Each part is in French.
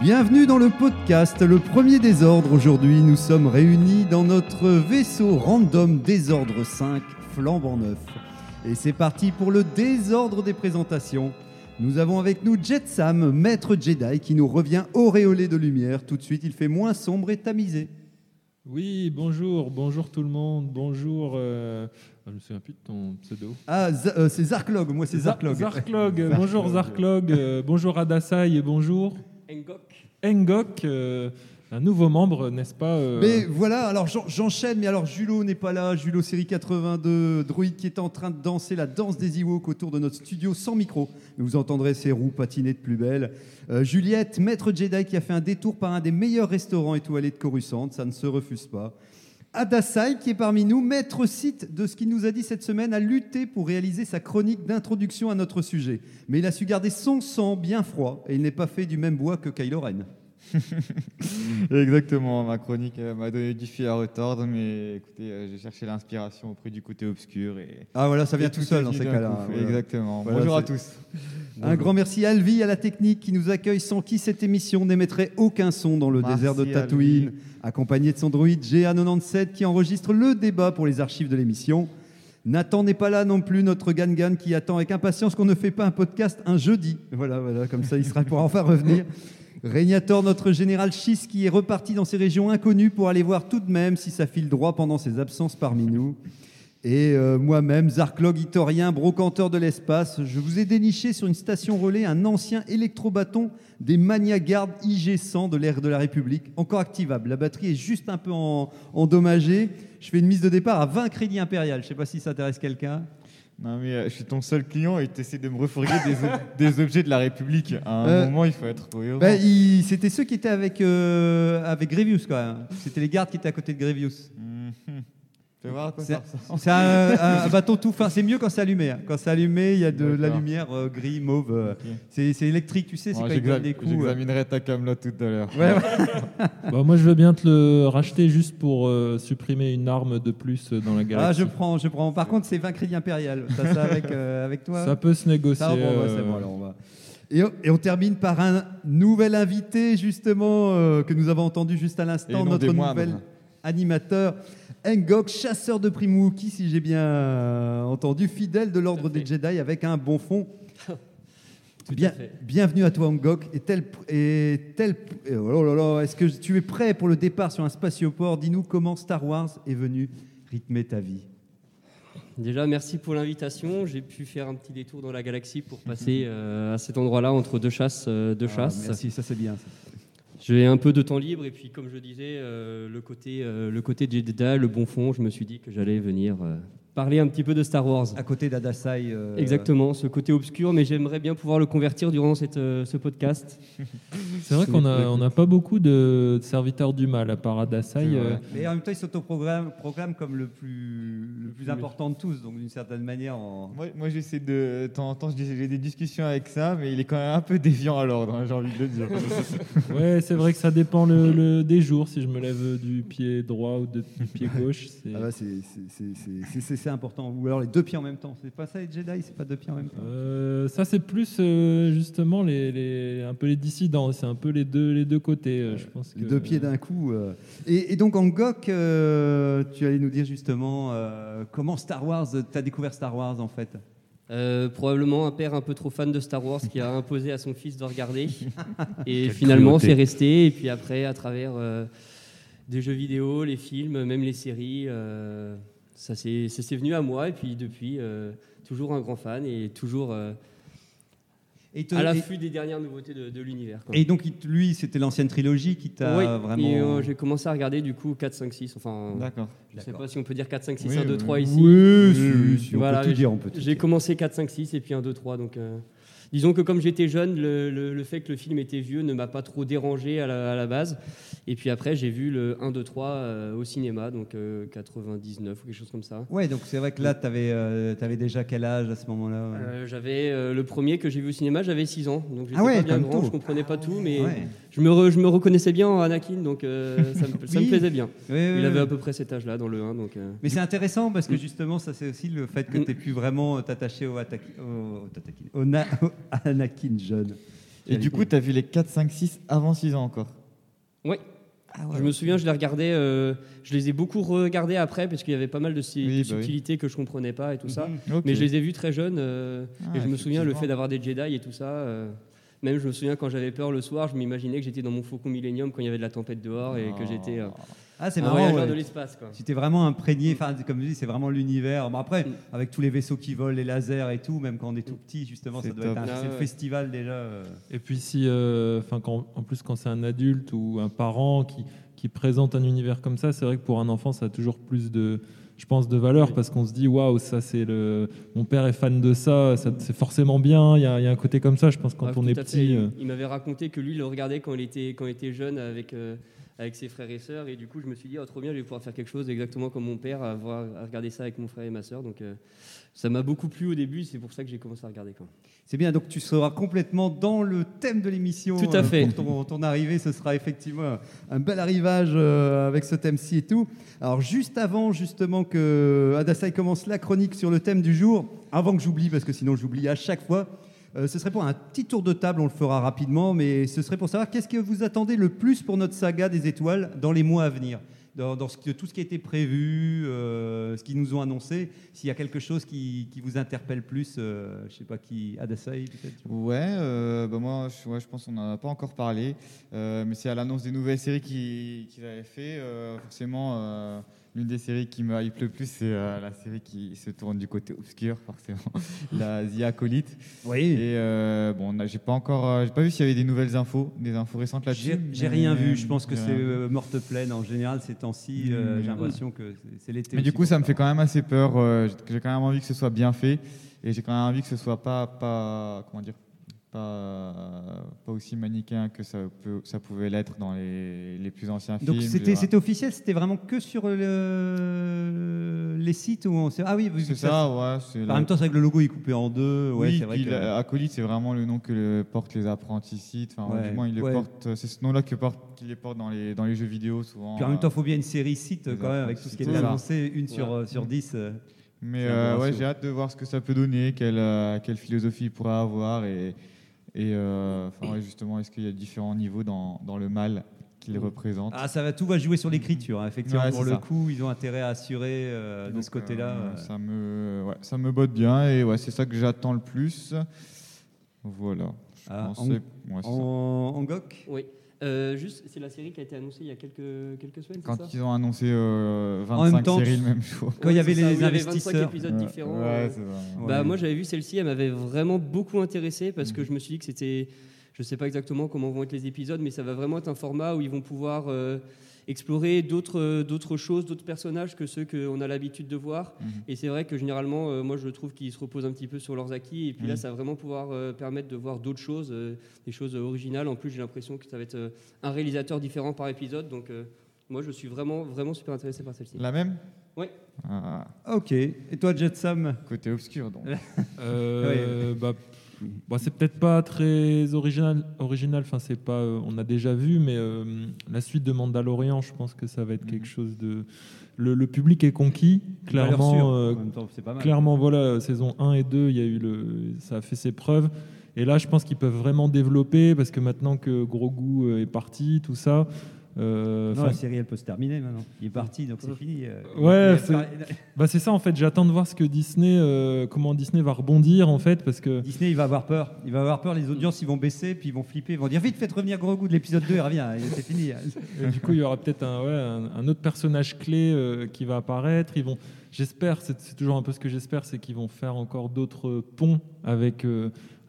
Bienvenue dans le podcast, le premier désordre. Aujourd'hui, nous sommes réunis dans notre vaisseau random désordre 5, flambant neuf. Et c'est parti pour le désordre des présentations. Nous avons avec nous Jet Sam, maître Jedi, qui nous revient auréolé de lumière. Tout de suite, il fait moins sombre et tamisé. Oui, bonjour, bonjour tout le monde, bonjour. euh, Je me souviens plus de ton pseudo. Ah, euh, c'est Zarklog, moi c'est Zarklog. Zarklog, bonjour Zarklog, euh, bonjour Adasai et bonjour Engok. Engok, euh, un nouveau membre, n'est-ce pas euh, Mais voilà, alors j'en- j'enchaîne, mais alors Julo n'est pas là, Julo série 82, droïde qui est en train de danser la danse des Ewoks autour de notre studio sans micro. Vous entendrez ses roues patiner de plus belle. Euh, Juliette, maître Jedi qui a fait un détour par un des meilleurs restaurants étoilés de Coruscant, ça ne se refuse pas. Adasai qui est parmi nous, maître site de ce qu'il nous a dit cette semaine, a lutté pour réaliser sa chronique d'introduction à notre sujet. Mais il a su garder son sang bien froid et il n'est pas fait du même bois que Kylo Ren. Exactement, ma chronique euh, m'a donné du fil à retordre, mais écoutez, euh, j'ai cherché l'inspiration auprès du côté obscur. Et, Ah voilà, ça vient tout seul dans ces cas-là. Voilà. Exactement. Voilà, Bonjour à c'est- Un grand merci à Alvi, à la technique qui nous accueille, sans qui cette émission n'émettrait aucun son dans le Merci, désert de. Tatooine, accompagné de son droïde GA97 qui enregistre le débat pour les archives de l'émission. Nathan n'est pas là non plus, notre Gangan qui attend avec impatience qu'on ne fait pas un podcast un jeudi. Voilà, voilà, comme ça il sera pour enfin revenir. Régnator, notre général Schiss qui est reparti dans ces régions inconnues pour aller voir tout de même si ça file droit pendant ses absences parmi nous. Et euh, moi-même, Zarklog, Itorien, brocanteur de l'espace, je vous ai déniché sur une station relais un ancien électrobâton des Magnagarde IG-100 de l'ère de la République, encore activable. La batterie est juste un peu en- endommagée. Je fais une mise de départ à 20 crédits impérial. Je ne sais pas si ça intéresse quelqu'un. Non, mais euh, je suis ton seul client et tu essaies de me refourguer des, ob- des objets de la République. À un Euh, moment, il faut être cohérent. Ben, C'était ceux qui étaient avec, avec Grievous, quand même. C'était les gardes qui étaient à côté de Grievous. Fais voir à quoi C'est ça ressemble. c'est un, un- un bâton tout fin. C'est mieux quand c'est allumé. hein. Quand c'est allumé, il y a de la lumière euh, gris, mauve. euh. Ok. C'est c'est électrique, tu sais. C'est Ouais, quand il donne des coups. euh. J'examinerai ta camelot tout à l'heure. Ouais, ouais. bah, Moi je veux bien te le racheter juste pour euh, supprimer une arme de plus dans la Ah, galaxie. je prends, je prends. Par contre, c'est 20 crédits impérial. T'as ça avec, euh, avec toi Ça peut se négocier. Ça, bon, ouais, c'est euh, bon, alors on va. Et on, et on termine par un nouvel invité, justement, euh, que nous avons entendu juste à Et l'instant, non notre moindres. nouvel animateur, Engok, chasseur de Primwookie, si j'ai bien euh, entendu, fidèle de l'ordre des Jedi avec un bon fond. Bien- bienvenue à toi, Engok. Et tel, et tel, oh là là, est-ce que tu es prêt pour le départ sur un spatioport? Dis-nous comment Star Wars est venu rythmer ta vie. Déjà, merci pour l'invitation. J'ai pu faire un petit détour dans la galaxie pour passer euh, à cet endroit-là entre deux chasses. euh, deux Ah, chasses. merci, ça c'est bien. ça. J'ai un peu de temps libre et puis, comme je disais, euh, le côté euh, le côté le bon fond, je me suis dit que j'allais venir euh, parler un petit peu de Star Wars. À côté d'Adasai. euh, Exactement, ce côté obscur, mais j'aimerais bien pouvoir le convertir durant cette, euh, ce podcast. C'est vrai qu'on a- on n'a pas beaucoup de, serviteurs du mal à part Adasai. Euh, Mais en même temps, il s'autoproclame proclame comme le plus, le plus important de tous, donc d'une certaine manière. En... Moi, moi, j'essaie de. De temps en temps, j'ai j'ai des discussions avec ça, mais il est quand même un peu déviant à l'ordre, hein, j'ai envie de le dire. Ouais, c'est vrai que ça dépend le, le- des jours. Si je me lève du pied droit ou de- du pied gauche, c'est. Ah bah, c'est- important. Ou alors les deux pieds en même temps. C'est pas ça les Jedi, c'est pas deux pieds en même temps. Euh, ça c'est plus euh, justement les, les- un peu les dissidents, c'est un peu les deux les deux côtés. euh, je pense Les que- deux pieds d'un coup. euh. Et, et donc en Gok, euh, tu allais nous dire justement euh, comment Star Wars, tu as découvert Star Wars en fait? Euh, probablement un père un peu trop fan de Star Wars qui a imposé à son fils de regarder. Et finalement, c'est resté. Et puis après, à travers euh, des jeux vidéo, les films, même les séries, euh, ça s'est venu à moi. Et puis depuis, euh, toujours un grand fan et toujours euh, Et, te- à et- l'affût des dernières nouveautés de, de l'univers. et donc lui, c'était l'ancienne trilogie qui t'a Oui, vraiment. euh, j'ai commencé à regarder du coup 4, 5, 6. Enfin, D'accord. je ne sais pas si on peut dire 4, 5, 6, Oui, 1, 2, oui. 3 ici. Oui, Oui, si, si, on Voilà, peut tout dire, on peut tout J'ai commencé 4, 5, 6 et puis 1, 2, 3. Donc, euh, disons que comme j'étais jeune, le, le- le fait que le film était vieux ne m'a pas trop dérangé à la, à la base. Et puis après, j'ai vu le 1, 2, 3 euh, au cinéma, donc euh, 99 ou quelque chose comme ça. Ouais, donc c'est vrai que là, tu avais, déjà quel âge à ce moment-là ouais? Euh, j'avais euh, le premier que j'ai vu au cinéma, j'avais 6 ans, donc j'étais Ah ouais, pas bien grand, tôt. je comprenais pas tout, mais Ouais. je, me re- je me reconnaissais bien en Anakin, donc euh, ça, me, ça me Oui. plaisait bien. Oui, oui, Il avait oui. à peu près cet âge-là dans le 1, donc. euh, Mais c'est intéressant parce que Mm. justement, ça c'est aussi le fait que Mm. tu pu vraiment t'attacher au, au, au au Na- au Anakin jeune. Et du coup, tu as vu les 4, 5, 6 avant 6 ans encore? Ouais. Ah Je me souviens, je les regardais, euh, je les ai beaucoup regardés après parce qu'il y avait pas mal de, si- Oui, de bah oui. subtilités que je comprenais pas et tout ça. Ok. Mais je les ai vus très jeunes euh, Ah, et je me souviens le fait d'avoir des Jedi et tout ça. euh, même je me souviens quand j'avais peur le soir, je m'imaginais que j'étais dans mon Faucon Millennium quand il y avait de la tempête dehors et que j'étais euh, Ah, c'est un marrant. voyageur ouais. de l'espace. quoi. Tu t'es vraiment imprégné, enfin, comme je dis, c'est vraiment l'univers. Bon, après, Mm. avec tous les vaisseaux qui volent, les lasers et tout, même quand on est tout petit, justement, ça C'est doit être un Ah ouais. festival déjà. euh. Et puis si, euh, enfin en plus quand c'est un adulte ou un parent qui, qui présente un univers comme ça, c'est vrai que pour un enfant ça a toujours plus de, je pense, de valeur parce qu'on se dit waouh ça c'est le, mon père est fan de ça, ça c'est forcément bien. Il y, a il y a un côté comme ça, je pense quand Ouais, on est petit. Il- euh, Il m'avait raconté que lui, il le regardait quand il était, quand il était jeune avec, euh, avec ses frères et sœurs. Et du coup, je me suis dit, oh, trop bien, je vais pouvoir faire quelque chose exactement comme mon père, à, voir, à regarder ça avec mon frère et ma sœur. Donc, euh, ça m'a beaucoup plu au début. C'est pour ça que j'ai commencé à regarder. C'est bien, donc tu seras complètement dans le thème de l'émission. Tout à euh, fait. Pour ton, ton arrivée, ce sera effectivement un bel arrivage euh, avec ce thème-ci et tout. Alors, juste avant, justement, que Adasai commence la chronique sur le thème du jour, avant que j'oublie, parce que sinon j'oublie à chaque fois, euh, ce serait pour un petit tour de table, on le fera rapidement, mais ce serait pour savoir qu'est-ce que vous attendez le plus pour notre saga des étoiles dans les mois à venir dans, tout ce qui a été prévu, euh, ce qu'ils nous ont annoncé, s'il y a quelque chose qui, vous interpelle plus, euh, je sais pas qui, Adasai peut-être Ouais, euh, bah moi je, pense qu'on n'en a pas encore parlé, mais c'est à l'annonce des nouvelles séries qu'ils qu'ils avaient fait. forcément, l'une des séries qui me hype le plus, c'est euh, la série qui se tourne du côté obscur, forcément, la The Acolyte. Oui. Et euh, bon, j'ai pas encore, euh, j'ai pas vu s'il y avait des nouvelles infos, des infos récentes là-dessus. J'ai rien vu, je pense que c'est morte pleine en général ces temps-ci. J'ai l'impression que c'est- l'été. Mais du coup, ça me fait quand même assez peur. j'ai- j'ai quand même envie que ce soit bien fait, et j'ai quand même envie que ce soit pas, pas, comment dire, pas, pas aussi manichéen que ça peut, ça pouvait l'être dans les, les plus anciens Donc films. c'était genre. c'était officiel, c'était vraiment que sur le- les sites où on s'est. Ah oui, C'est ça, ouais. c'est En la- même temps, c'est vrai que le logo est coupé en deux. Ouais, oui, c'est vrai que. Acolyte, c'est vraiment le nom que le portent les apprentis sites. Enfin, Ouais, du moins, ils le ouais. portent. C'est ce nom-là que portent, qu'ils les portent dans les, dans les jeux vidéo souvent. Puis en même temps, euh, il faut bien une série site les quand même avec tout ce qui est annoncé, une sur, Ouais. euh, sur 10. euh. Mais euh, ouais, j'ai hâte de voir ce que ça peut donner, quelle, euh, quelle philosophie il pourra avoir et, et euh, ouais, justement, est-ce qu'il y a différents niveaux dans, dans le mal qu'il représente. Ah, ça va, tout va jouer sur l'écriture. hein. Effectivement, Ouais, pour le ça. coup, ils ont intérêt à assurer euh, de ce côté-là. euh, ça, me, ouais, ça me botte bien et ouais, c'est ça que j'attends le plus. Voilà. Je Ah, en-. En, en GOC Oui. Euh, juste, c'est la série qui a été annoncée il y a quelques, quelques semaines, Quand ça ils ont annoncé euh, En même 25 temps, séries le même jour. Quand il y avait ça, les il y avait 25 investisseurs. épisodes Ouais, différents. ouais, euh. Bah, Ouais. moi, j'avais vu celle-ci, elle m'avait vraiment beaucoup intéressé parce que je me suis dit que c'était. Je ne sais pas exactement comment vont être les épisodes, mais ça va vraiment être un format où ils vont pouvoir euh, explorer d'autres euh, d'autres choses, d'autres personnages que ceux qu'on a l'habitude de voir. Mhm. Et c'est vrai que généralement, euh, moi, je trouve qu'ils se reposent un petit peu sur leurs acquis. Et puis là, Mhm. ça va vraiment pouvoir euh, permettre de voir d'autres choses, euh, des choses originales. En plus, j'ai l'impression que ça va être euh, un réalisateur différent par épisode. Donc, euh, moi, je suis vraiment, vraiment super intéressé par celle-ci. La même? Ouais. Ah, Ok. Et toi, Jetsam? Côté obscur, donc. Euh, bah, bah, c'est peut-être pas très original. original. Enfin, c'est pas. euh, on a déjà vu, mais euh, la suite de Mandalorian, je pense que ça va être Mhm. quelque chose de. Le, le public est conquis, clairement. euh, temps, c'est pas mal. Clairement, voilà, saison 1 et 2, il y a eu le, ça a fait ses preuves. Et là, je pense qu'ils peuvent vraiment développer parce que maintenant que Grogu euh, est parti, tout ça. Euh, Non, la série, elle peut se terminer maintenant. Il est parti, donc c'est fini. euh. Ouais, c'est- bah, c'est ça en fait. J'attends de voir ce que Disney, euh, comment Disney va rebondir en fait, parce que Disney, il va avoir peur. Il va avoir peur, les audiences, ils vont baisser, puis ils vont flipper. Ils vont dire Vite, faites revenir Grogu de l'épisode 2, il revient, c'est fini. Et du coup, il y aura peut-être un, ouais, un, un autre personnage clé euh, qui va apparaître. Ils vont, j'espère, c'est toujours un peu ce que j'espère, c'est qu'ils vont faire encore d'autres ponts avec,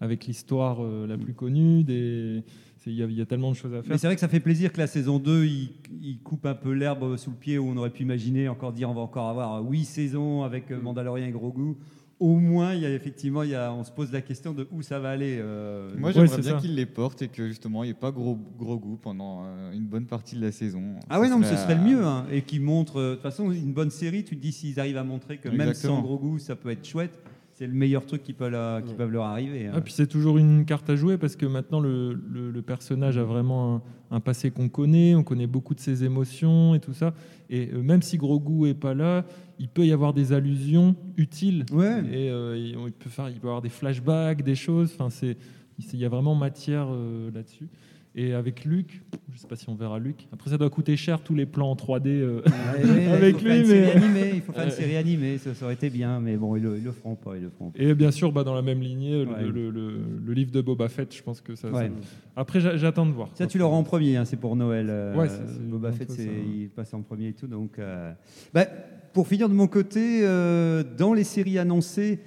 avec l'histoire la plus connue. Des, il y, a- il y a tellement de choses à faire. Mais c'est vrai que ça fait plaisir que la saison 2, il, il coupe un peu l'herbe sous le pied où on aurait pu imaginer encore dire on va encore avoir huit saisons avec euh, Mandalorian et Grogu. au moins, il y a effectivement, il y a, on se pose la question de où ça va aller. euh, Moi, j'aimerais bien qu'il les porte et que justement, il n'y ait pas gros, gros goût pendant euh, une bonne partie de la saison. Ah ouais, non, mais ce serait, le mieux. hein, et qui montre, euh, de toute façon, une bonne série, tu te dis s'ils arrivent à montrer que même sans gros goût, ça peut être chouette, c'est le meilleur truc qui peut, la- qui Ouais. peuvent leur arriver. hein. Ah, puis c'est toujours une carte à jouer parce que maintenant le, le- le personnage a vraiment un, un passé qu'on connaît, on connaît beaucoup de ses émotions et tout ça. Et euh, même si Grogu est pas là, il peut y avoir des allusions utiles. Ouais. Et euh, il, il peut faire, il peut y avoir des flashbacks, des choses. Enfin, c'est, il y a vraiment matière euh, là-dessus. Et avec Luc, je sais pas si on verra Luc. Après, ça doit coûter cher tous les plans en 3D. euh. Ouais, Avec lui, mais- animée, il faut faire une série animée, ça, ça aurait été bien, mais bon, ils le, ils le feront pas, ils le feront pas. Et bien sûr, bah, dans la même lignée, le- Ouais. le, le- le livre de Boba Fett, je pense que ça. Ouais. ça- Après, j'a- j'attends de voir. Ça, tu l'auras en premier, hein, c'est pour Noël. euh, Boba Fett, ça, ouais. il passe en premier et tout. Donc, euh, bah, pour finir de mon côté, euh, dans les séries annoncées,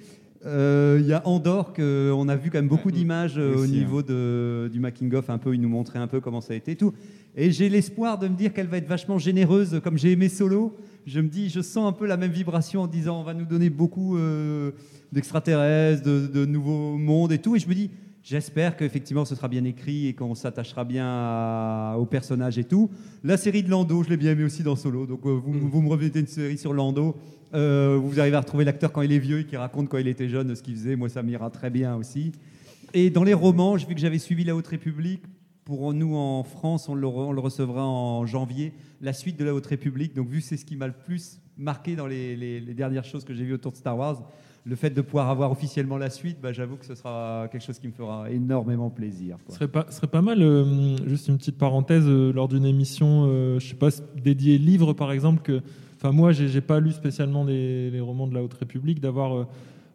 euh, il y a Andorre, que on a vu quand même beaucoup d'images euh, au niveau de, du making-of, un peu, il nous montrait un peu comment ça a été et tout. Et j'ai l'espoir de me dire qu'elle va être vachement généreuse, comme j'ai aimé Solo. Je me dis, je sens un peu la même vibration en disant, on va nous donner beaucoup euh, d'extraterrestres, de, de nouveaux mondes et tout. Et je me dis, j'espère qu'effectivement ce sera bien écrit et qu'on s'attachera bien à- aux personnages et tout. La série de Lando, je l'ai bien aimé aussi dans Solo. Donc euh, vous, vous me remettez une série sur Lando. Euh, vous arrivez à retrouver l'acteur quand il est vieux et qui raconte quand il était jeune ce qu'il faisait. Moi, ça m'ira très bien aussi. Et dans les romans, vu que j'avais suivi La Haute République. Pour nous, en France, on le, re- on le recevra en janvier, la suite de La Haute République. Donc, vu que c'est ce qui m'a le plus marqué dans les, les- les dernières choses que j'ai vues autour de Star Wars, le fait de pouvoir avoir officiellement la suite, bah, j'avoue que ce sera quelque chose qui me fera énormément plaisir. Ce serait pas, ce serait pas mal, euh, juste une petite parenthèse, euh, lors d'une émission, euh, je sais pas, dédiée livre par exemple, que, enfin moi j'ai pas lu spécialement les, les romans de la Haute République, d'avoir, euh,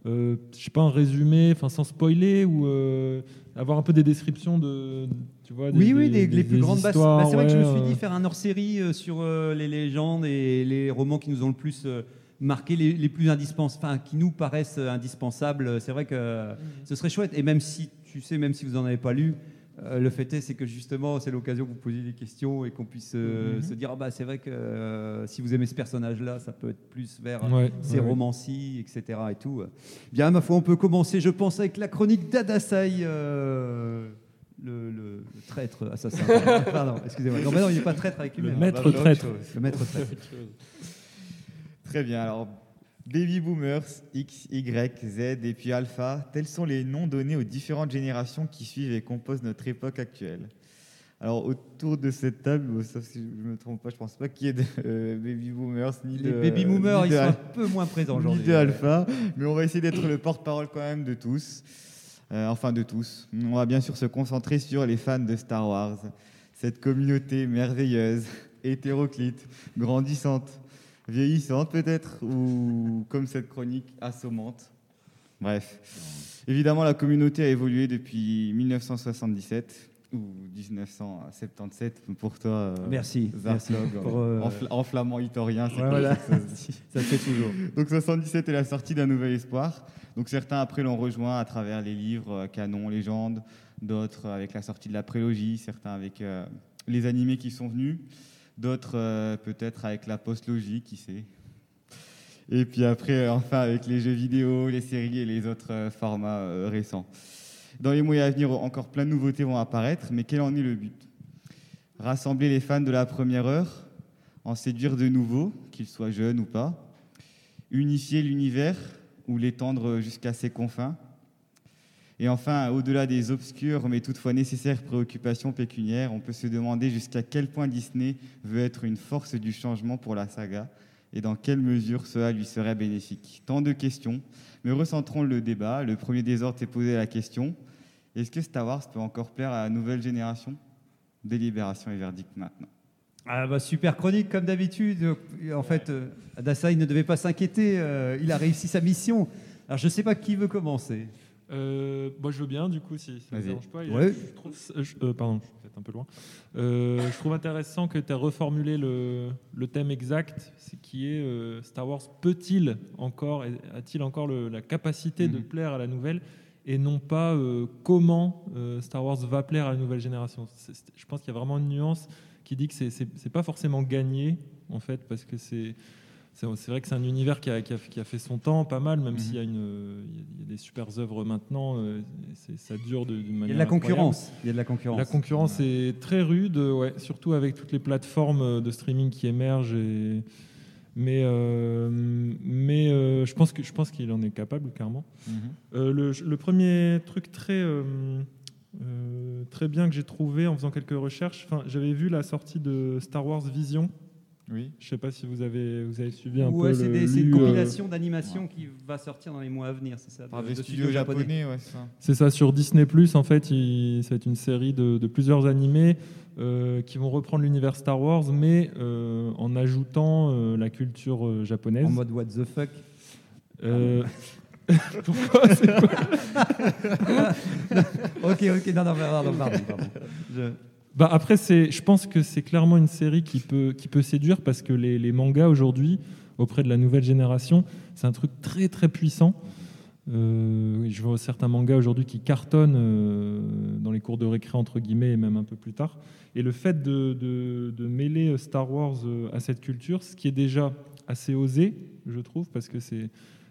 euh, je sais pas, un résumé, enfin sans spoiler, ou euh, avoir un peu des descriptions de, tu vois, des- Oui, oui, des- les, les des- plus des grandes basses. histoires, Bah, c'est vrai que je me suis dit faire un hors-série euh, sur euh, les légendes et les romans qui nous ont le plus marqué, les, les plus indispensables, enfin, qui nous paraissent indispensables. C'est vrai que ce serait chouette. Et même si, tu sais, même si vous n'en avez pas lu, euh, le fait est, c'est que justement, c'est l'occasion que vous posiez des questions et qu'on puisse euh, Mhm. se dire, ah bah, c'est vrai que euh, si vous aimez ce personnage-là, ça peut être plus vers ouais, ces ouais, romancies, etc. Et tout. Bien, ma foi, on peut commencer, je pense, avec la chronique d'Adasai, le, le- le traître assassin. Pardon, excusez-moi. Non, mais non, il n'est pas traître avec lui. Le mais- maître bah, bah, traître. Le maître traître. Très bien. Alors, Baby Boomers, X, Y, Z et puis Alpha, tels sont les noms donnés aux différentes générations qui suivent et composent notre époque actuelle. Alors, autour de cette table, sauf si je ne me trompe pas, je pense pas qu'il y ait de euh, Baby Boomers ni Les de baby boomers, ni ils de sont un peu moins présents ni aujourd'hui. de Alpha, mais on va essayer d'être le porte-parole quand même de tous. Euh, enfin, de tous. On va bien sûr se concentrer sur les fans de Star Wars, cette communauté merveilleuse, hétéroclite, grandissante, vieillissante peut-être, ou comme cette chronique assommante. Bref. Évidemment, la communauté a évolué depuis 1977 ou 1977 pour toi. euh, Merci. merci Zarklog, pour, euh, en, fla- en flamand itorien, c'est ouais, comme voilà. ça se dit. Fait toujours. Donc 77 est la sortie d'un nouvel espoir. Donc certains après l'ont rejoint à travers les livres euh, canon, légendes, d'autres avec la sortie de la prélogie, certains avec euh, les animés qui sont venus, d'autres euh, peut-être avec la postlogie, qui sait. Et puis après, euh, enfin avec les jeux vidéo, les séries et les autres euh, formats récents. Dans les mois à venir, encore plein de nouveautés vont apparaître, mais quel en est le but? Rassembler les fans de la première heure, en séduire de nouveaux, qu'ils soient jeunes ou pas, unifier l'univers ou l'étendre jusqu'à ses confins. Et enfin, au-delà des obscures mais toutefois nécessaires préoccupations pécuniaires, on peut se demander jusqu'à quel point Disney veut être une force du changement pour la saga et dans quelle mesure cela lui serait bénéfique. Tant de questions, mais recentrons le débat. Le premier désordre s'est posé la question est-ce que Star Wars peut encore plaire à la nouvelle génération? Délibération et verdict maintenant. Ah bah, super chronique comme d'habitude. En fait, euh, Adasai ne devait pas s'inquiéter. euh, il a réussi sa mission. Alors je ne sais pas qui veut commencer. Euh, moi, je veux bien, du coup, si ça ne dérange pas. Ouais. Je trouve, je- euh, pardon, je suis peut-être un peu loin. Euh, je trouve intéressant que tu as reformulé le, le thème exact, qui est euh, Star Wars peut-il encore, a-t-il encore le- la capacité de Mhm. plaire à la nouvelle et non pas euh, comment Star Wars va plaire à la nouvelle génération? Je pense qu'il y a vraiment une nuance qui dit que c'est pas forcément gagné en fait parce que c'est c'est vrai que c'est un univers qui a, qui a- qui a fait son temps, pas mal, même Mhm. s'il y a, y des super œuvres maintenant, euh, ça dure d'une Il y manière. a de la concurrence. Il y a de la concurrence. La concurrence est très rude, ouais, surtout avec toutes les plateformes de streaming qui émergent. Et... Mais, euh, mais euh, je pense qu'il en est capable, clairement. Mhm. Euh, le, le premier truc très, euh, euh, très bien que j'ai trouvé en faisant quelques recherches, j'avais vu la sortie de Star Wars Vision. Oui. Je sais pas si vous avez, vous avez suivi un Ouais, peu. c'est le- des- c'est une euh, compilation d'animation qui va sortir dans les mois à venir, c'est ça Par de- des de studios japonais, ouais, c'est ça. C'est ça, sur Disney Plus, en fait, il- ça va être une série de, de plusieurs animés euh, qui vont reprendre l'univers Star Wars, mais euh, en ajoutant euh, la culture euh, japonaise. En mode what the fuck. Euh, Pourquoi c'est quoi ok, ok, non, non, pardon, pardon. pardon. Je- Bah après, c'est, je pense que c'est clairement une série qui peut, qui peut séduire parce que les, les mangas aujourd'hui, auprès de la nouvelle génération, c'est un truc très très puissant. Euh, je vois certains mangas aujourd'hui qui cartonnent euh, dans les cours de récré entre guillemets et même un peu plus tard. Et le fait de, de- de mêler Star Wars euh, à cette culture, ce qui est déjà assez osé, je trouve, parce que c'est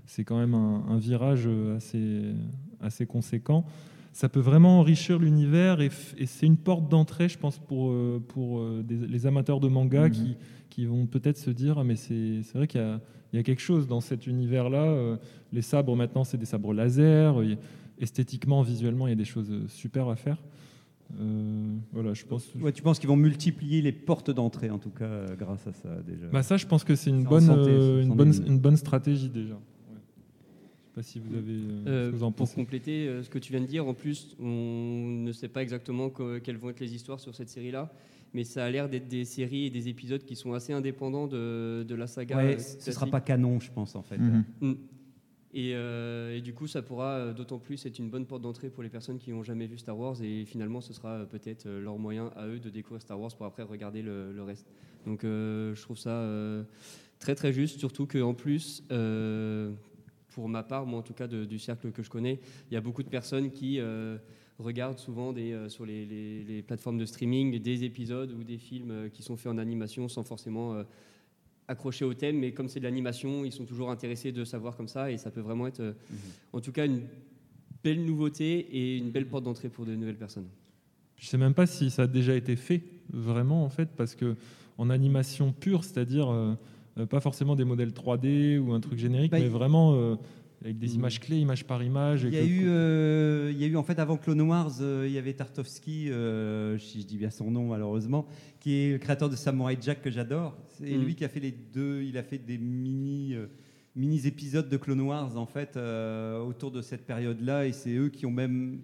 c'est quand même un, un virage euh, assez assez conséquent. Ça peut vraiment enrichir l'univers et, c'est une porte d'entrée, je pense, pour, euh, pour euh, des- les amateurs de manga Mhm. qui, qui vont peut-être se dire ah, mais c'est vrai qu'il y y a quelque chose dans cet univers-là. euh, les sabres, maintenant, c'est des sabres laser. esthétiquement, visuellement, il y a des choses super à faire. Euh, voilà, je pense. Ouais, tu penses qu'ils vont multiplier les portes d'entrée, en tout cas, grâce à ça, déjà? Bah ça, je pense que c'est une bonne, santé, euh, bonne, une. une bonne stratégie déjà. Pas si vous avez, euh, Euh, vous en pour compléter euh, ce que tu viens de dire, en plus, on ne sait pas exactement que- quelles vont être les histoires sur cette série-là, mais ça a l'air d'être des séries et des épisodes qui sont assez indépendants de, de la saga. Ouais, euh, ce sera pas canon, je pense, en fait. Mhm. Mm. Et, euh, et du coup, ça pourra d'autant plus être une bonne porte d'entrée pour les personnes qui n'ont jamais vu Star Wars. Et finalement, ce sera peut-être leur moyen à eux de découvrir Star Wars pour après regarder le, le reste. Donc, euh, je trouve ça euh, très très juste. Surtout qu'en plus, euh, pour ma part, moi en tout cas de- du cercle que je connais, il y a beaucoup de personnes qui euh, regardent souvent des, euh, sur les, les- les plateformes de streaming des épisodes ou des films euh, qui sont faits en animation sans forcément euh, accrochés au thème, mais comme c'est de l'animation, ils sont toujours intéressés de savoir comme ça, et ça peut vraiment être, euh, en tout cas, une belle nouveauté et une belle porte d'entrée pour de nouvelles personnes. Je sais même pas si ça a déjà été fait vraiment en fait, parce que en animation pure, c'est-à-dire euh, pas forcément des modèles 3D ou un truc générique, Bah, mais vraiment euh, avec des Mm. images clés, image par image. Il y, a eu, euh, il y a eu en fait avant Clone Wars, euh, il y avait Tartovsky, euh, si je dis bien son nom malheureusement, qui est le créateur de Samurai Jack que j'adore. C'est Mm. lui qui a fait les deux, il a fait des mini, euh, mini épisodes de Clone Wars en fait euh, autour de cette période-là, et c'est eux qui ont même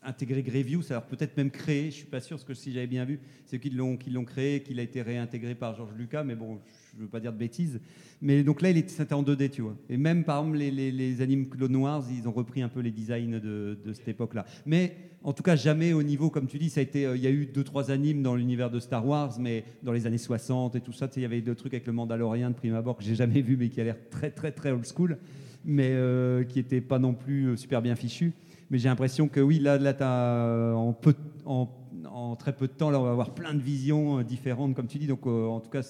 intégré Grievous, alors peut-être même créé, je suis pas sûr, parce que si j'avais bien vu, c'est eux qui l'ont qui l'ont créé, qu'il a été réintégré par George Lucas, mais bon, je veux pas dire de bêtises. Mais donc là, c'était en 2D, tu vois. Et même, par exemple, les, animes Clone Wars, ils ont repris un peu les designs de, cette époque-là. Mais en tout cas, jamais au niveau, comme tu dis, ça a été. euh, Il y a eu deux, trois animes dans l'univers de Star Wars, mais dans les années 60 et tout ça, il y avait deux trucs avec le Mandalorian de prime abord que j'ai jamais vu, mais qui a l'air très, très, très old school, mais euh, qui n'était pas non plus euh, super bien fichu. Mais j'ai l'impression que oui, là, là t'as, en, très peu de temps, là, on va avoir plein de visions différentes, comme tu dis. Donc, en tout cas,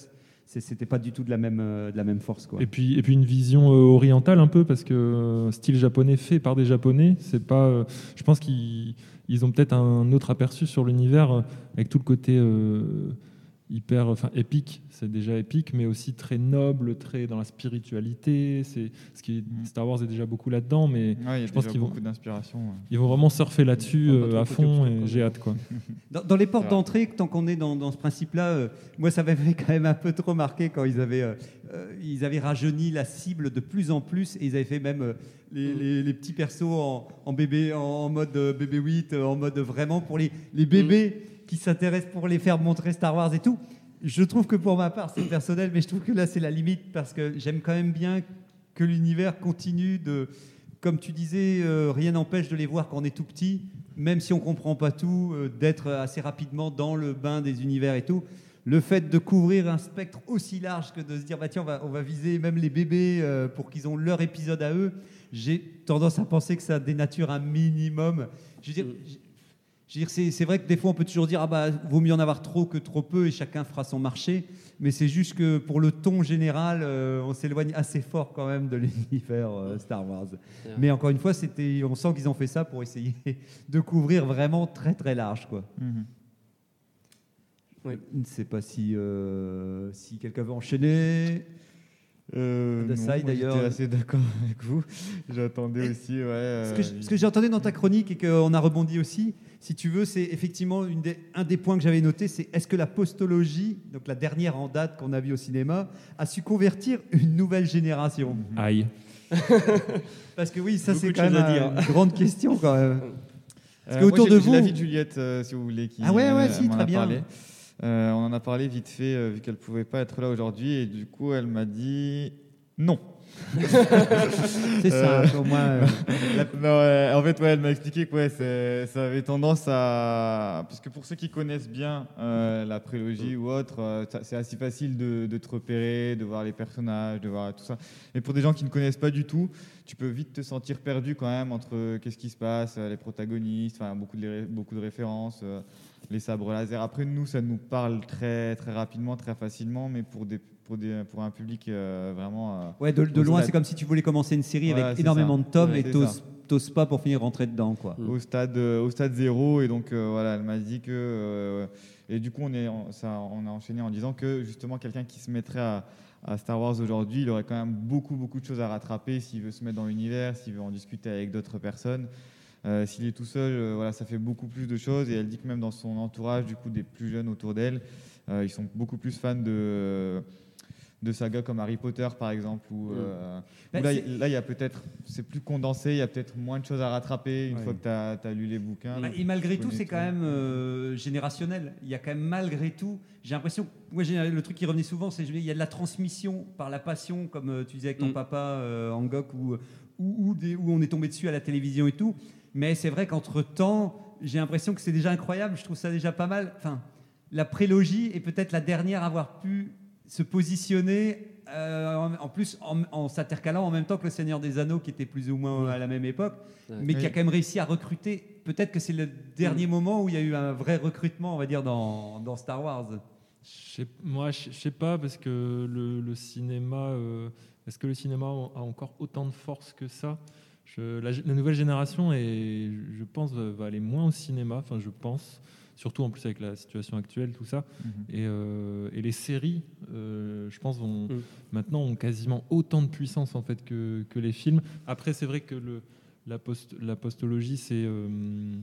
c'était pas du tout de la même, euh, de la même force. Quoi. Et puis, et puis une vision euh, orientale un peu, parce que euh, style japonais fait par des japonais, c'est pas. je pense qu'ils ils ont peut-être un autre aperçu sur l'univers avec tout le côté hyper, enfin épique. C'est déjà épique, mais aussi très noble, très dans la spiritualité. C'est ce qui Mm. Star Wars est déjà beaucoup là-dedans, mais Ouais, il y a je pense qu'ils vont, beaucoup d'inspiration. ouais. ils vont vraiment surfer là-dessus euh, à fond et j'ai hâte quoi. Dans, dans les portes d'entrée, tant qu'on est dans, dans ce principe-là, euh, moi ça m'avait quand même un peu trop marqué quand ils avaient, euh, ils avaient rajeuni la cible de plus en plus et ils avaient fait même euh, les, les- les petits persos en, en bébé, en, en mode bébé 8, euh, en mode vraiment pour les, les bébés qui s'intéressent pour les faire montrer Star Wars et tout. Je trouve que pour ma part, c'est personnel, mais je trouve que là c'est la limite parce que j'aime quand même bien que l'univers continue de, comme tu disais, euh, rien n'empêche de les voir quand on est tout petit, même si on comprend pas tout, euh, d'être assez rapidement dans le bain des univers et tout. Le fait de couvrir un spectre aussi large que de se dire, bah tiens, on va, on va viser même les bébés euh, pour qu'ils ont leur épisode à eux, j'ai tendance à penser que ça dénature un minimum. Je veux dire, Mm. Je veux dire, c'est vrai que des fois, on peut toujours dire, ah bah, vaut mieux en avoir trop que trop peu, et chacun fera son marché. Mais c'est juste que pour le ton général, euh, on s'éloigne assez fort quand même de l'univers euh, Star Wars. Mais encore une fois, c'était, on sent qu'ils ont fait ça pour essayer de couvrir vraiment très très large, quoi. Mhm. Oui. Je ne sais pas si, euh, si quelqu'un veut enchaîner. Euh, d'ailleurs. J'étais assez d'accord avec vous. J'attendais aussi, ouais. Ce euh, que, je- ce que j'ai entendu dans ta chronique et qu'on a rebondi aussi, si tu veux, c'est effectivement une des- un des points que j'avais noté, c'est est-ce que la postologie, donc la dernière en date qu'on a vue au cinéma, a su convertir une nouvelle génération? Aïe. Parce que oui, ça c'est de quand même une grande question quand même. Euh, que autour moi, de vous- l'avis de Juliette, euh, si vous voulez. Qui, Ah ouais, ouais, euh, si, m'en très a bien. parlé. Euh, on en a parlé vite fait, euh, vu qu'elle pouvait pas être là aujourd'hui, et du coup, elle m'a dit non. C'est ça, au moins. euh, Non, en fait, ouais, elle m'a expliqué que ouais, ça avait tendance à. Parce que pour ceux qui connaissent bien euh, la prélogie ou autre, euh, c'est assez facile de, de te repérer, de voir les personnages, de voir tout ça. Mais pour des gens qui ne connaissent pas du tout, tu peux vite te sentir perdu quand même entre qu'est-ce qui se passe, les protagonistes, beaucoup, de, beaucoup de références, les sabres laser. Après, nous, ça nous parle très, très rapidement, très facilement, mais pour, des, pour, des, pour un public euh, vraiment. euh, Ouais, de, loin, stade. c'est comme si tu voulais commencer une série Voilà, avec énormément ça. de tomes Ouais, et t'oses pas pour finir rentrer dedans, quoi. Mm. au stade euh, au stade zéro et donc euh, voilà elle m'a dit que euh, et du coup on est ça on a enchaîné en disant que justement quelqu'un qui se mettrait à, à Star Wars aujourd'hui il aurait quand même beaucoup beaucoup de choses à rattraper s'il veut se mettre dans l'univers s'il veut en discuter avec d'autres personnes Euh, s'il est tout seul euh, voilà ça fait beaucoup plus de choses et elle dit que même dans son entourage du coup des plus jeunes autour d'elle euh, ils sont beaucoup plus fans de de sagas comme Harry Potter par exemple où, euh, Bah, où là, c'est- il- y a peut-être c'est plus condensé il y a peut-être moins de choses à rattraper une Ouais. fois que tu as, lu les bouquins Bah, Et malgré tout, c'est quand même euh, générationnel. Il y a quand même malgré tout, j'ai l'impression, moi j'ai- le truc qui revenait souvent, c'est il y a de la transmission par la passion, comme euh, tu disais avec ton Mm. papa euh, Angok, ou où, où des- où on est tombé dessus à la télévision et tout. Mais c'est vrai qu'entre temps, j'ai l'impression que c'est déjà incroyable. Je trouve ça déjà pas mal. Enfin, la prélogie est peut-être la dernière à avoir pu se positionner. euh, en, en plus, en, en s'intercalant en même temps que le Seigneur des Anneaux, qui était plus ou moins à la même époque, Ouais. mais qui a quand même réussi à recruter. Peut-être que c'est le dernier moment où il y a eu un vrai recrutement, on va dire, dans, dans Star Wars. Moi, je sais pas, parce que le, le cinéma. euh, Est-ce que le cinéma a encore autant de force que ça? Je- la, la nouvelle génération, est, je pense, va va aller moins au cinéma. Enfin, je pense. Surtout en plus avec la situation actuelle, tout ça. Mhm. Et, euh, et les séries, euh, je pense, vont, Mm. maintenant ont quasiment autant de puissance en fait que, que les films. Après, c'est vrai que le, la, post, la postologie, c'est euh,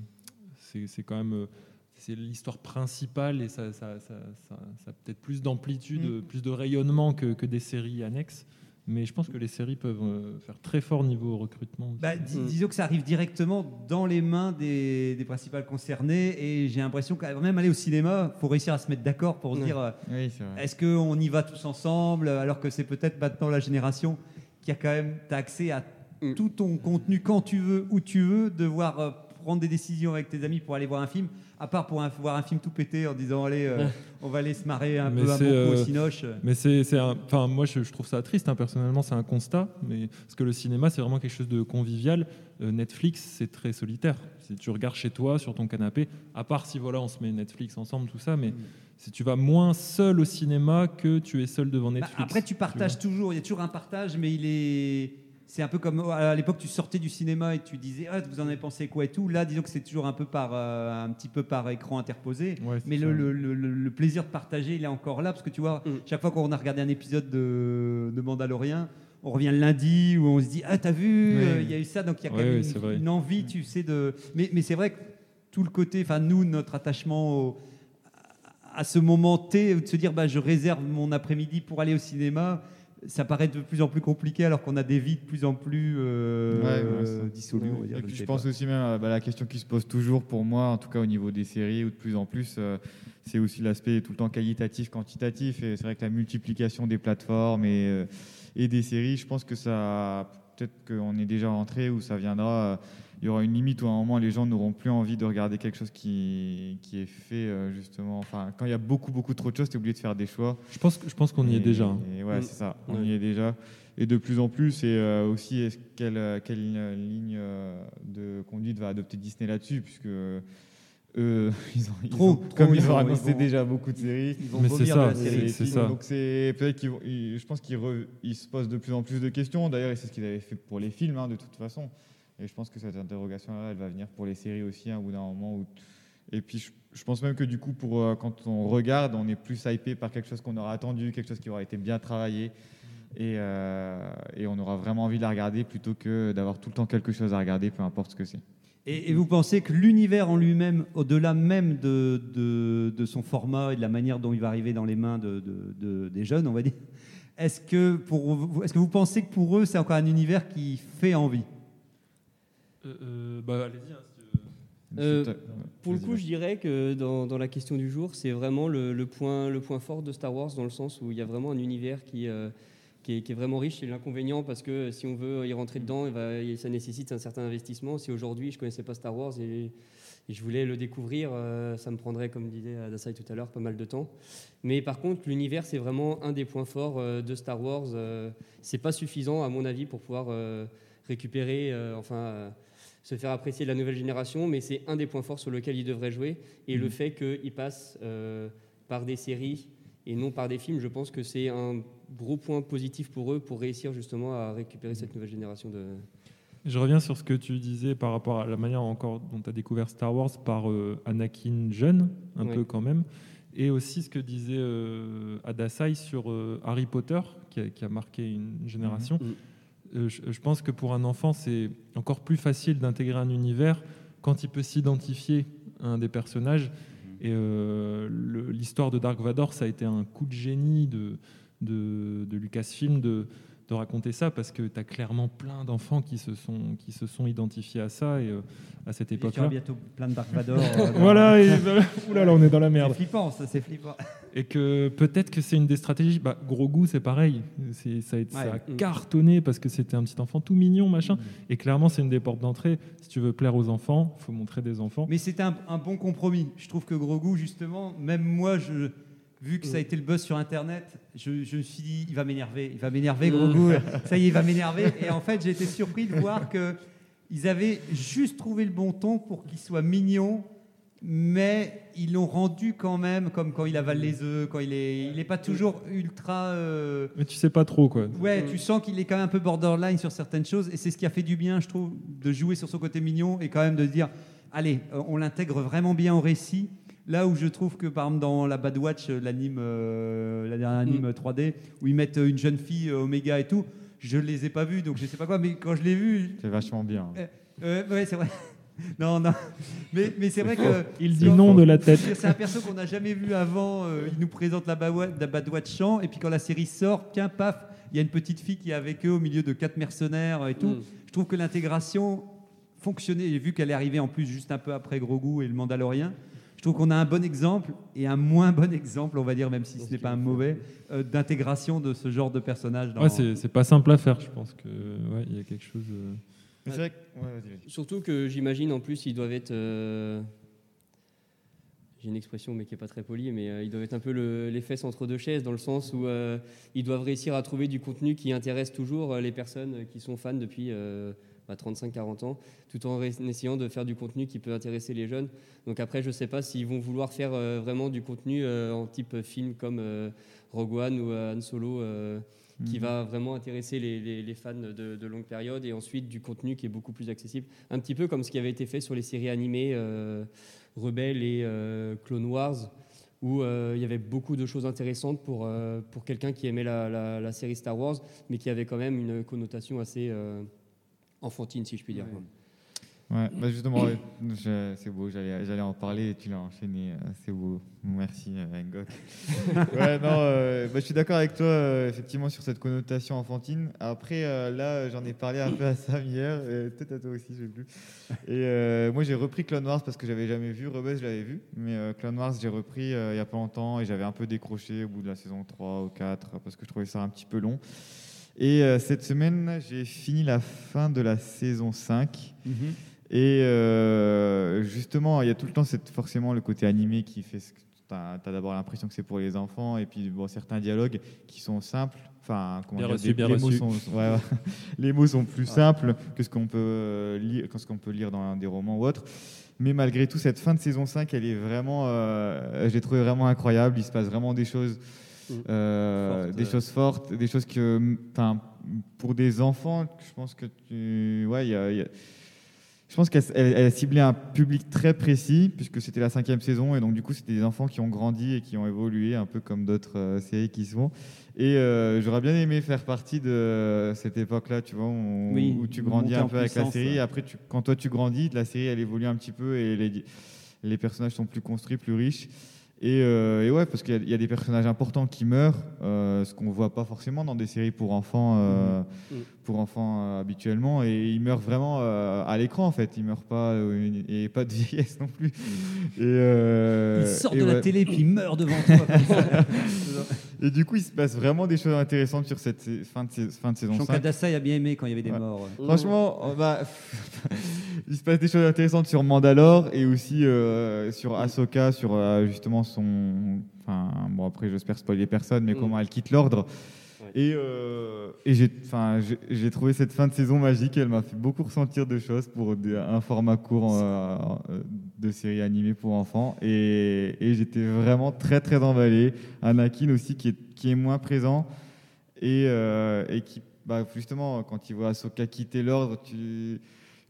c'est quand même c'est l'histoire principale et ça, ça, ça, ça- ça a peut-être plus d'amplitude, plus de rayonnement que, que des séries annexes. Mais je pense que les séries peuvent euh, faire très fort niveau recrutement. Bah, dis-. Disons que ça arrive directement dans les mains des, des principales concernées, et j'ai l'impression qu'à même aller au cinéma, faut réussir à se mettre d'accord pour dire euh, Oui, est-ce qu'on y va tous ensemble, alors que c'est peut-être maintenant la génération qui a quand même accès à Mm. tout ton contenu quand tu veux, où tu veux, devoir euh, prendre des décisions avec tes amis pour aller voir un film, à part pour un- voir un film tout pété en disant allez, euh, on va aller se marrer un Mais peu un bon c'est, coup euh, au cinoche. Mais c'est, enfin, moi, je, je trouve ça triste. hein, personnellement, c'est un constat. Mais parce que le cinéma, c'est vraiment quelque chose de convivial. Euh, Netflix, c'est très solitaire. Si tu regardes chez toi, sur ton canapé, à part si voilà, on se met Netflix ensemble, tout ça, mais si tu vas moins seul au cinéma que tu es seul devant Bah, Netflix. après, tu partages toujours, il y a toujours un partage, mais il est. C'est un peu comme oh, à l'époque, tu sortais du cinéma et tu disais, ah, vous en avez pensé quoi et tout. Là, disons que c'est toujours un peu par, euh, un petit peu par écran interposé. Ouais, Mais le, le- le- le- le plaisir de partager, il est encore là parce que tu vois, Mm. chaque fois qu'on a regardé un épisode de, de Mandalorian, on revient le lundi où on se dit, ah, t'as vu, Oui. euh, il y a eu ça, donc il y a quand même une- envie, tu sais, de. Mais, mais c'est vrai que tout le côté, enfin, nous, notre attachement au- à ce moment T, de se dire bah, je réserve mon après-midi pour aller au cinéma, ça paraît de plus en plus compliqué alors qu'on a des vies de plus en plus euh, Ouais, ouais, euh, ça. dissolues. on va dire, Et je puis sais je pense pas. aussi même à bah, la question qui se pose toujours pour moi, en tout cas au niveau des séries ou de plus en plus, euh, c'est aussi l'aspect tout le temps qualitatif, quantitatif. Et c'est vrai que la multiplication des plateformes et, euh, et des séries, je pense que ça, peut-être qu'on est déjà rentré ou ça viendra. Il y aura une limite où à un moment les gens n'auront plus envie de regarder quelque chose qui, qui est fait euh, justement. Enfin, quand il y a beaucoup beaucoup trop de choses, tu es obligé de faire des choix. Je pense, que- je pense qu'on y est déjà. hein. et ouais, c'est ça, on Ouais. y est déjà. Et de plus en plus, et euh, aussi, est-ce- quelle, euh, quelle ligne de conduite va adopter Disney là-dessus? Puisque eux, ils ont, ils Trop, ont- trop, comme ils ils ont annoncé ils vont- déjà beaucoup de séries. Ils vont Mais c'est vomir ça, de la c'est- série. c'est Et ça. Donc c'est peut-être qu'ils vont- ils- je pense qu'ils re- ils se posent de plus en plus de questions. D'ailleurs, c'est ce qu'ils avaient fait pour les films, hein, de toute façon. Et je pense que cette interrogation-là, elle va venir pour les séries aussi, hein, au bout d'un moment. Où... Et puis, je, je pense même que du coup, pour euh, quand on regarde, on est plus hypé par quelque chose qu'on aura attendu, quelque chose qui aura été bien travaillé. Et, euh, et on aura vraiment envie de la regarder plutôt que d'avoir tout le temps quelque chose à regarder, peu importe ce que c'est. Et, et vous pensez que l'univers en lui-même, au-delà même de, de, de son format et de la manière dont il va arriver dans les mains de, de- de- des jeunes, on va dire, est-ce que, pour vous, est-ce que vous pensez que pour eux, c'est encore un univers qui fait envie? Bah, allez-y. hein, si tu veux. Euh, C'est- Pour le coup, je dirais que dans, dans la question du jour, c'est vraiment le, le point, le point fort de Star Wars, dans le sens où il y a vraiment un univers qui, euh, qui, est, qui est vraiment riche. C'est l'inconvénient parce que si on veut y rentrer dedans, ça nécessite un certain investissement. Si aujourd'hui je connaissais pas Star Wars et, et je voulais le découvrir, euh, ça me prendrait, comme disait Adasai tout à l'heure, pas mal de temps. Mais par contre, l'univers, c'est vraiment un des points forts euh, de Star Wars. Euh, c'est pas suffisant, à mon avis, pour pouvoir euh, récupérer, euh, enfin, euh, se faire apprécier de la nouvelle génération, mais c'est un des points forts sur lequel ils devraient jouer. Et le fait qu'ils passent euh, par des séries et non par des films, je pense que c'est un gros point positif pour eux pour réussir justement à récupérer cette nouvelle génération de. Je reviens sur ce que tu disais par rapport à la manière encore dont tu as découvert Star Wars par euh, Anakin jeune, un Ouais. peu quand même, et aussi ce que disait euh, Adasai sur euh, Harry Potter, qui a, qui a marqué une génération. Mhm. Euh, je, je pense que pour un enfant, c'est encore plus facile d'intégrer un univers quand il peut s'identifier à un des personnages. Et euh, l'histoire de Dark Vador, ça a été un coup de génie de, Lucasfilm de raconter ça parce que tu as clairement plein d'enfants qui, se sont- qui se sont identifiés à ça et euh, à cette Il y aura époque-là. bientôt plein de Dark Vador. euh, Voilà, et, oula, là, on est dans la C'est merde. flippant, ça, c'est flippant. Et que peut-être que c'est une des stratégies. Bah, gros goût, c'est pareil. C'est- Ça a, ça. Mm. cartonné parce que c'était un petit enfant tout mignon, machin. Et clairement, c'est une des portes d'entrée. Si tu veux plaire aux enfants, faut montrer des enfants. Mais c'était un, un bon compromis. Je trouve que Grogu, justement, même moi, je, vu que ça a été le buzz sur Internet, je, je me suis dit, il va m'énerver, il va m'énerver, Grogu. ça y est, il va m'énerver. Et en fait, j'ai été surpris de voir que ils avaient juste trouvé le bon ton pour qu'il soit mignon, mais ils l'ont rendu quand même comme quand il avale les œufs, quand il est, il est pas toujours ultra. euh, Mais tu sais pas trop, quoi. Ouais, tu sens qu'il est quand même un peu borderline sur certaines choses, et c'est ce qui a fait du bien, je trouve, de jouer sur son côté mignon et quand même de dire, allez, on l'intègre vraiment bien au récit. Là où je trouve que, par exemple, dans la Bad Watch, euh, l'anime, euh, la dernière anime 3D, où ils mettent euh, une jeune fille Oméga et tout, je les ai pas vus, donc je sais pas quoi, mais quand je l'ai vu, C'est vachement bien. euh, euh, ouais, c'est vrai. Non, non, mais, mais c'est vrai que Il dit non de la tête. c'est un perso qu'on n'a jamais vu avant. euh, il nous présente la Bad Watch- la Bad Watch Champ, et puis quand la série sort, tiens, paf, il y a une petite fille qui est avec eux au milieu de quatre mercenaires et tout. Mm. Je trouve que l'intégration fonctionnait, et vu qu'elle est arrivée en plus juste un peu après Grogu et le Mandalorien. Je trouve qu'on a un bon exemple et un moins bon exemple, on va dire, même si ce n'est pas un mauvais, euh, d'intégration de ce genre de personnage. Dans... Ouais, c'est pas simple à faire, je pense que ouais, il y a quelque chose. euh, ouais. Surtout que j'imagine en plus ils doivent être. euh, J'ai une expression mais qui est pas très polie, mais euh, ils doivent être un peu le- les fesses entre deux chaises dans le sens où euh, ils doivent réussir à trouver du contenu qui intéresse toujours les personnes qui sont fans depuis euh, bah, 35-40 ans, tout en essayant de faire du contenu qui peut intéresser les jeunes. Donc après, je sais pas s'ils vont vouloir faire euh, vraiment du contenu euh, en type film comme euh, Rogue One ou euh, Han Solo. euh, qui va vraiment intéresser les, les- les fans de, de longue période et ensuite du contenu qui est beaucoup plus accessible. Un petit peu comme ce qui avait été fait sur les séries animées euh, Rebelle et euh, Clone Wars, où euh, il y avait beaucoup de choses intéressantes pour, euh, pour quelqu'un qui aimait la, la- la série Star Wars, mais qui avait quand même une connotation assez euh, enfantine, si je puis dire. quoi. Ouais, bah justement, ouais, c'est beau, j'allais en parler et tu l'as enchaîné, euh, c'est beau. Merci, euh, Ngok. ouais, non, euh, bah, je suis d'accord avec toi, euh, effectivement, sur cette connotation enfantine. Après, euh, là, j'en ai parlé un peu à Sam hier, peut-être à toi aussi, je sais plus. Et euh, moi, j'ai repris Clone Wars parce que j'avais jamais vu, Rebels, je l'avais vu, mais euh, Clone Wars, j'ai repris euh, il y a pas longtemps et j'avais un peu décroché au bout de la saison 3 ou 4 parce que je trouvais ça un petit peu long. Et euh, cette semaine, j'ai fini la fin de la saison 5. Mhm. Et euh, justement, il y a tout le temps cette, forcément le côté animé qui fait. Tu as, d'abord l'impression que c'est pour les enfants, et puis bon, certains dialogues qui sont simples. Enfin, Bien dire, reçu, les- bien les mots sont- ouais, ouais. les mots sont plus simples que ce qu'on peut, euh, lire, que ce qu'on peut lire dans des romans ou autres. Mais malgré tout, cette fin de saison 5, elle est vraiment, euh, je l'ai trouvé vraiment incroyable. Il se passe vraiment des choses, Mm. euh, des euh. choses fortes, des choses que, enfin, pour des enfants, je pense que tu, ouais, il y a- il y a- je pense qu'elle elle- elle a ciblé un public très précis puisque c'était la cinquième saison et donc du coup c'était des enfants qui ont grandi et qui ont évolué un peu comme d'autres euh, séries qui se font. Et euh, j'aurais bien aimé faire partie de cette époque-là, tu vois, où, Oui, où tu grandis un peu avec la série. après, tu- quand toi tu grandis, la série elle évolue un petit peu et les, les personnages sont plus construits, plus riches. Et, euh, et ouais, parce qu'il y a- il y, a des personnages importants qui meurent, euh, ce qu'on voit pas forcément dans des séries pour enfants, euh, Mhm. pour enfants euh, habituellement. Et ils meurent vraiment euh, à l'écran en fait. Ils meurent pas euh, et pas de vieillesse non plus. Et, euh, Il sort et de la télé puis il meurt devant toi. Et du coup, il se passe vraiment des choses intéressantes sur cette fin de, fin de saison Jean 5. Kadasai a bien aimé quand il y avait des Ouais. morts. Franchement, on va- il se passe des choses intéressantes sur Mandalore et aussi euh, sur Ahsoka, sur euh, justement son. Enfin, bon, après, j'espère spoiler personne, mais Mm. comment elle quitte l'ordre. Ouais. Et, euh, et j'ai, trouvé cette fin de saison magique. Elle m'a fait beaucoup ressentir de choses pour des- un format court euh, de série animée pour enfants. Et, et j'étais vraiment très, très emballé. Anakin aussi, qui est, qui est moins présent et, et qui, bah, justement, quand il voit Ahsoka quitter l'ordre, tu.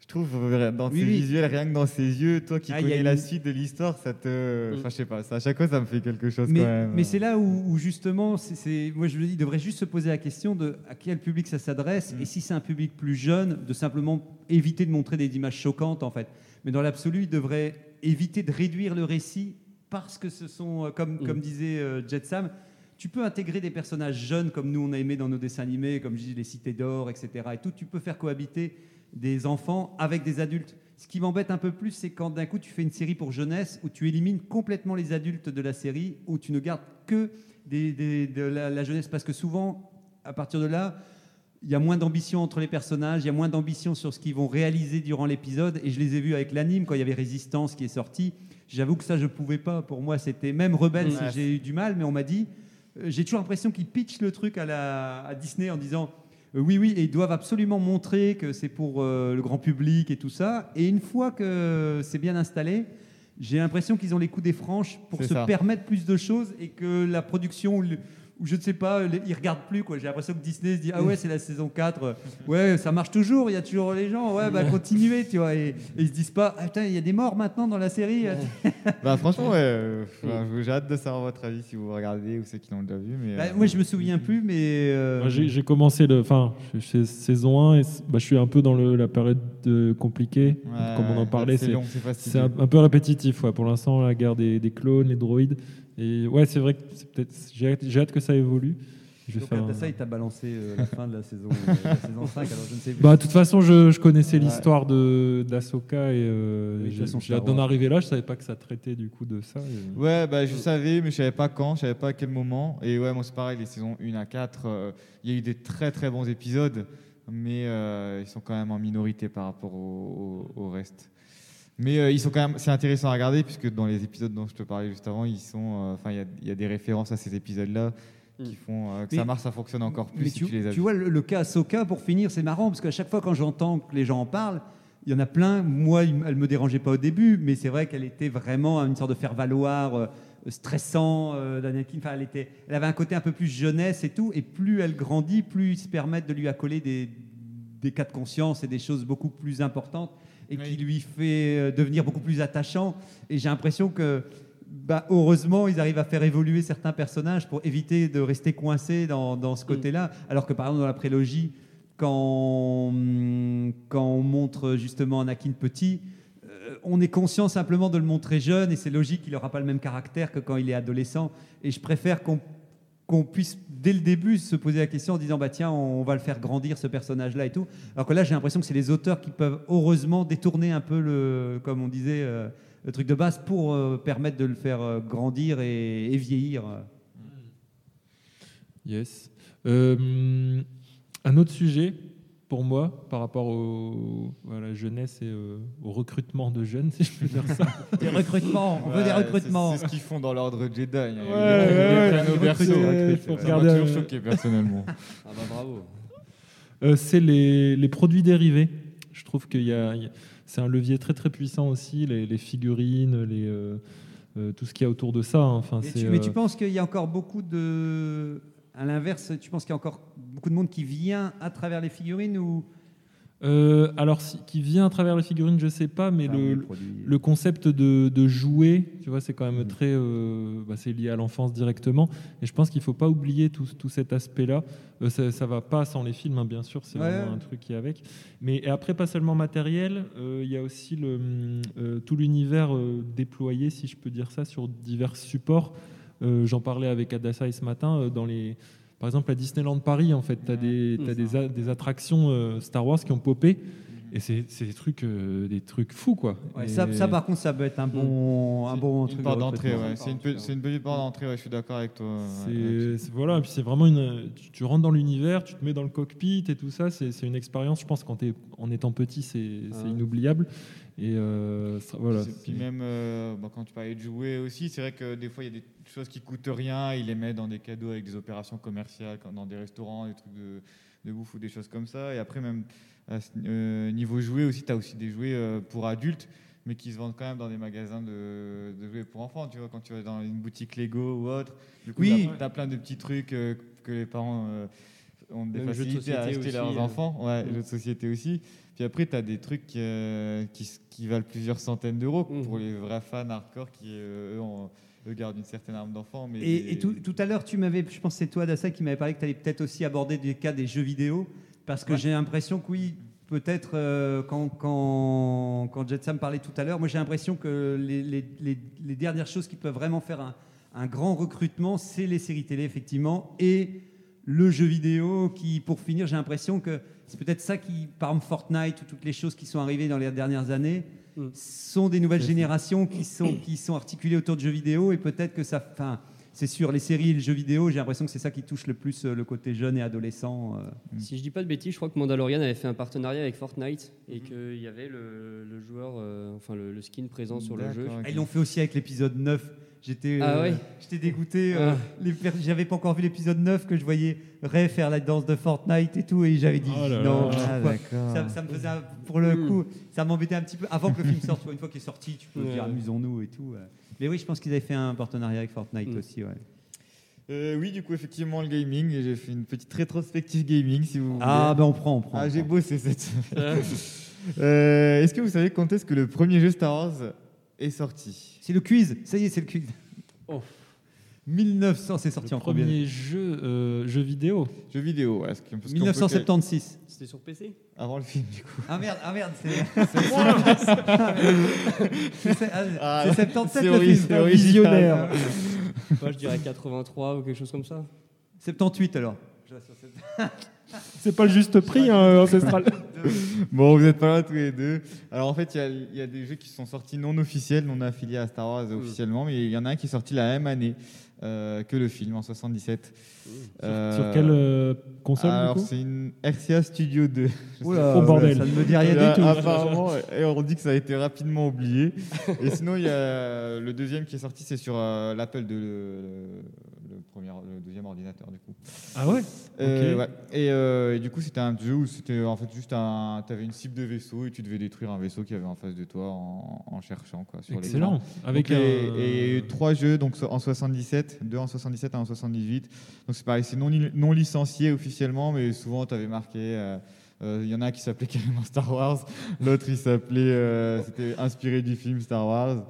Je trouve euh, dans Oui, ses oui. visuels, rien que dans ses yeux, toi qui Ah, connais la une- suite de l'histoire, ça te. Mm. Enfin, je sais pas, ça, à chaque fois, ça me fait quelque chose Mais, quand même. mais c'est là où, où justement, c'est- moi je me dis, il devrait juste se poser la question de à quel public ça s'adresse Mm. et si c'est un public plus jeune, de simplement éviter de montrer des images choquantes en fait. Mais dans l'absolu, il devrait éviter de réduire le récit parce que ce sont, euh, comme, Mm. comme disait euh, Jet Sam, tu peux intégrer des personnages jeunes comme nous on a aimé dans nos dessins animés, comme je dis les cités d'or, etc. Et tout, tu peux faire cohabiter des enfants avec des adultes. Ce qui m'embête un peu plus, c'est quand d'un coup tu fais une série pour jeunesse où tu élimines complètement les adultes de la série, où tu ne gardes que des, des- de la, la jeunesse, parce que souvent, à partir de là, il y a moins d'ambition entre les personnages, il y a moins d'ambition sur ce qu'ils vont réaliser durant l'épisode. Et je les ai vus avec l'anime quand il y avait Résistance qui est sorti. J'avoue que ça, je pouvais pas. Pour moi, c'était même Rebelle, Ouais. si j'ai eu du mal, mais on m'a dit. euh, J'ai toujours l'impression qu'ils pitchent le truc à, la, à Disney en disant oui, oui, et ils doivent absolument montrer que c'est pour euh, le grand public et tout ça. Et une fois que c'est bien installé, j'ai l'impression qu'ils ont les coups des franches pour se ça. permettre plus de choses et que la production, ou le- ou je ne sais pas, les- ils regardent plus. quoi. J'ai l'impression que Disney se dit Ah ouais, c'est la saison 4, ouais, ça marche toujours, il y a toujours les gens, ouais, bah continuez, tu vois. Et, et ils se disent pas Ah putain, il y a des morts maintenant dans la série. Bah, franchement, ouais, euh, enfin, j'ai hâte de savoir votre avis si vous regardez ou ceux qui l'ont déjà vu. Mais, Bah, euh, moi, je me souviens plus, mais. euh, J'ai commencé le, enfin, saison 1 et bah, je suis un peu dans le- la période de- compliquée, ouais, comme on en parlait. c'est un, un peu répétitif, ouais. Pour l'instant, la guerre des, des clones, les droïdes. Et ouais, c'est vrai que c'est peut-être. J'ai hâte, j'ai hâte que ça évolue. Je vais donc, faire un- ça, il t'a balancé euh, la fin de la saison, euh, la saison 5, alors je ne sais plus. Bah, de toute façon, je, je connaissais Ouais. l'histoire de d'Asoka et euh, Oui, de toute j'ai façon, j'ai hâte Star d'en Wars. arriver là. Je savais pas que ça traitait du coup de ça. et- Ouais, bah, je savais, mais je savais pas quand, je savais pas à quel moment. Et ouais, moi c'est pareil, les saisons 1 à 4, euh, il y a eu des très très bons épisodes, mais euh, ils sont quand même en minorité par rapport au, au- au reste. Mais euh, ils sont quand même, c'est intéressant à regarder puisque dans les épisodes dont je te parlais juste avant, ils sont, euh, il y a- il y, a des références à ces épisodes-là qui font euh, que Mais- ça marche, ça fonctionne encore plus Mais si tu, tu, les as tu vus. vois, le, le cas Ahsoka, pour finir, c'est marrant, parce qu'à chaque fois quand j'entends que les gens en parlent, il y en a plein. Moi, elle me dérangeait pas au début, mais c'est vrai qu'elle était vraiment une sorte de faire-valoir euh, stressant euh, d'Anakin. Enfin, elle, était, elle avait un côté un peu plus jeunesse et tout. Et plus elle grandit, plus ils se permettent de lui accoler des, des cas de conscience et des choses beaucoup plus importantes et Oui. qui lui fait euh, devenir beaucoup plus attachant. Et j'ai l'impression que bah, heureusement, ils arrivent à faire évoluer certains personnages pour éviter de rester coincés dans, dans ce Mm. côté-là. Alors que par exemple, dans la prélogie, quand, hum, quand on montre justement Anakin petit, euh, on est conscient simplement de le montrer jeune et c'est logique qu'il n'aura pas le même caractère que quand il est adolescent. Et je préfère qu'on qu'on puisse dès le début se poser la question en disant bah tiens on va le faire grandir ce personnage là et tout alors que là j'ai l'impression que c'est les auteurs qui peuvent heureusement détourner un peu le comme on disait euh, le truc de base pour euh, permettre de le faire euh, grandir et, et vieillir Yes. Un autre sujet pour moi par rapport au, à la jeunesse et euh, au recrutement de jeunes, si je peux dire ça. des recrutements on veut des Ouais, recrutements C'est ce qu'ils font dans l'ordre Jedi. hein. Ouais, Ils ouais, les ouais, recrutent, Ça ouais, m'a toujours euh, choqué personnellement. Ah bah bravo. Euh, c'est les, les produits dérivés. Je trouve qu'il y a, il y a- c'est un levier très très puissant aussi, les, les figurines, les, euh, tout ce qu'il y a autour de ça. hein. Enfin, tu- mais tu penses qu'il y a encore beaucoup de. À l'inverse, tu penses qu'il y a encore beaucoup de monde qui vient à travers les figurines ou? euh, alors, si- qui vient à travers les figurines, je sais pas, mais Enfin, le, les produits. le concept de, de jouer, tu vois, c'est quand même très, euh, bah, c'est lié à l'enfance directement. Et je pense qu'il faut pas oublier tout, tout cet aspect-là. Euh, ça, ça va pas sans les films, hein, bien sûr, c'est Ouais. vraiment un truc qui est avec. Mais et après, pas seulement matériel, il y a aussi le, tout l'univers déployé, si je peux dire ça, sur divers supports. Euh, J'en parlais avec Adasai ce matin euh, dans les. Par exemple, à Disneyland Paris, en fait, tu as, des, t'as des, a- des attractions euh, Star Wars qui ont popé. Et c'est c'est des trucs, euh, des trucs fous, quoi. Ouais, ça, ça, par contre, ça peut être un bon, un C'est bon une truc. porte d'entrée, ouais. C'est une, pe- une petite porte d'entrée, ouais, je suis d'accord avec toi. voilà, et puis c'est vraiment une. Tu, tu rentres dans l'univers, tu te mets dans le cockpit et tout ça. C'est c'est une expérience, je pense, quand t'es en étant petit, c'est c'est Ah. inoubliable. Et euh, ça- voilà. Puis même euh, bah, quand tu parlais de jouer aussi, c'est vrai que des fois il y a des choses qui coûtent rien, ils les mettent dans des cadeaux avec des opérations commerciales, comme dans des restaurants, des trucs de, de bouffe ou des choses comme ça. Et après même à ce- euh, niveau jouets aussi, tu as aussi des jouets euh, pour adultes, mais qui se vendent quand même dans des magasins de, de jouets pour enfants. Tu vois, quand tu vas dans une boutique Lego ou autre, du coup, Oui. tu as, plein de petits trucs euh, que les parents euh, ont des Même jeux de facilités à acheter aussi, leurs enfants. Ouais, Mm. jeux de société aussi. Puis après, tu as des trucs euh, qui, valent plusieurs centaines d'euros Mhm. pour les vrais fans hardcore qui, eux, ont- eux, gardent une certaine arme d'enfant. Mais Et, tout, tout à l'heure, tu m'avais, je pense que c'est toi, Dassa, qui m'avait parlé que tu allais peut-être aussi aborder des cas des jeux vidéo, parce que Ouais. j'ai l'impression que oui, peut-être euh, quand, quand, quand Jetsam parlait tout à l'heure, moi j'ai l'impression que les, les- les- les dernières choses qui peuvent vraiment faire un, un grand recrutement, c'est les séries télé, effectivement, et le jeu vidéo qui, pour finir, j'ai l'impression que c'est peut-être ça qui, par exemple, Fortnite ou toutes les choses qui sont arrivées dans les dernières années, Mm. sont des nouvelles générations qui sont, qui sont articulées autour de jeux vidéo et peut-être que ça. Enfin, c'est sûr, les séries et le jeu vidéo, j'ai l'impression que c'est ça qui touche le plus euh, le côté jeune et adolescent. euh. Si je dis pas de bêtises, je crois que Mandalorian avait fait un partenariat avec Fortnite et qu'il y avait le, le joueur, euh, enfin le, le skin présent sur le jeu. Ils l'ont fait aussi avec l'épisode 9. J'étais Ah euh, ouais j'étais dégoûté. euh, Ah. J'avais pas encore vu l'épisode 9 que je voyais Ray faire la danse de Fortnite et tout. Et j'avais dit Oh là non. là. Ah, ça, ça me faisait pour le Mm. coup, ça m'embêtait un petit peu. Avant que le film sorte, une fois qu'il est sorti, tu peux Ouais. dire amusons-nous et tout. euh. Mais oui, je pense qu'ils avaient fait un partenariat avec Fortnite Mm. aussi. Ouais. Euh, oui, du coup, effectivement, le gaming. J'ai fait une petite rétrospective gaming, si vous voulez. Ah, ben on prend, on prend. Ah, j'ai bossé cette semaine. Euh, Est-ce que vous savez quand est-ce que le premier jeu Star Wars est sorti C'est le quiz, ça y est, c'est le quiz. Oh. 1900, c'est sorti Le en combien premier jeu, euh, jeu vidéo. Jeu vidéo, ouais, parce que- parce qu'on peut 1976. C'était sur PC Avant le film, du coup. Ah merde, ah merde, c'est c'est moi. C'est c'est- ah, Ah, 77 le film. c'est original. Moi, je dirais 83 ou quelque chose comme ça. 78 alors. C'est pas le juste prix, hein, ancestral. Bon, vous n'êtes pas là tous les deux. Alors en fait, il y a- il y, a des jeux qui sont sortis non officiels, non affiliés à Star Wars officiellement, mais il y en a un qui est sorti la même année euh, que le film, en 77. Euh, Sur quelle euh, console Alors c'est une RCA Studio 2. Oula, Oh, bordel. Ça ne me dit rien du tout. euh, Apparemment, et on dit que ça a été rapidement oublié. Et sinon, il y a le deuxième qui est sorti, c'est sur euh, l'Apple de premier, le deuxième ordinateur du coup. Ah ouais? Euh, Ok. ouais. et, euh, et du coup, c'était un jeu où c'était en fait juste un, t'avais une cible de vaisseau et tu devais détruire un vaisseau qui avait en face de toi en, en cherchant quoi sur. Excellent. Avec Donc, un- et, et trois jeux donc en 77, deux en 77 et un en 78. Donc c'est pareil, c'est non, non licencié officiellement, mais souvent tu avais marqué. euh, euh, Il y en a un qui s'appelait carrément Star Wars, l'autre il s'appelait, euh, c'était inspiré du film Star Wars.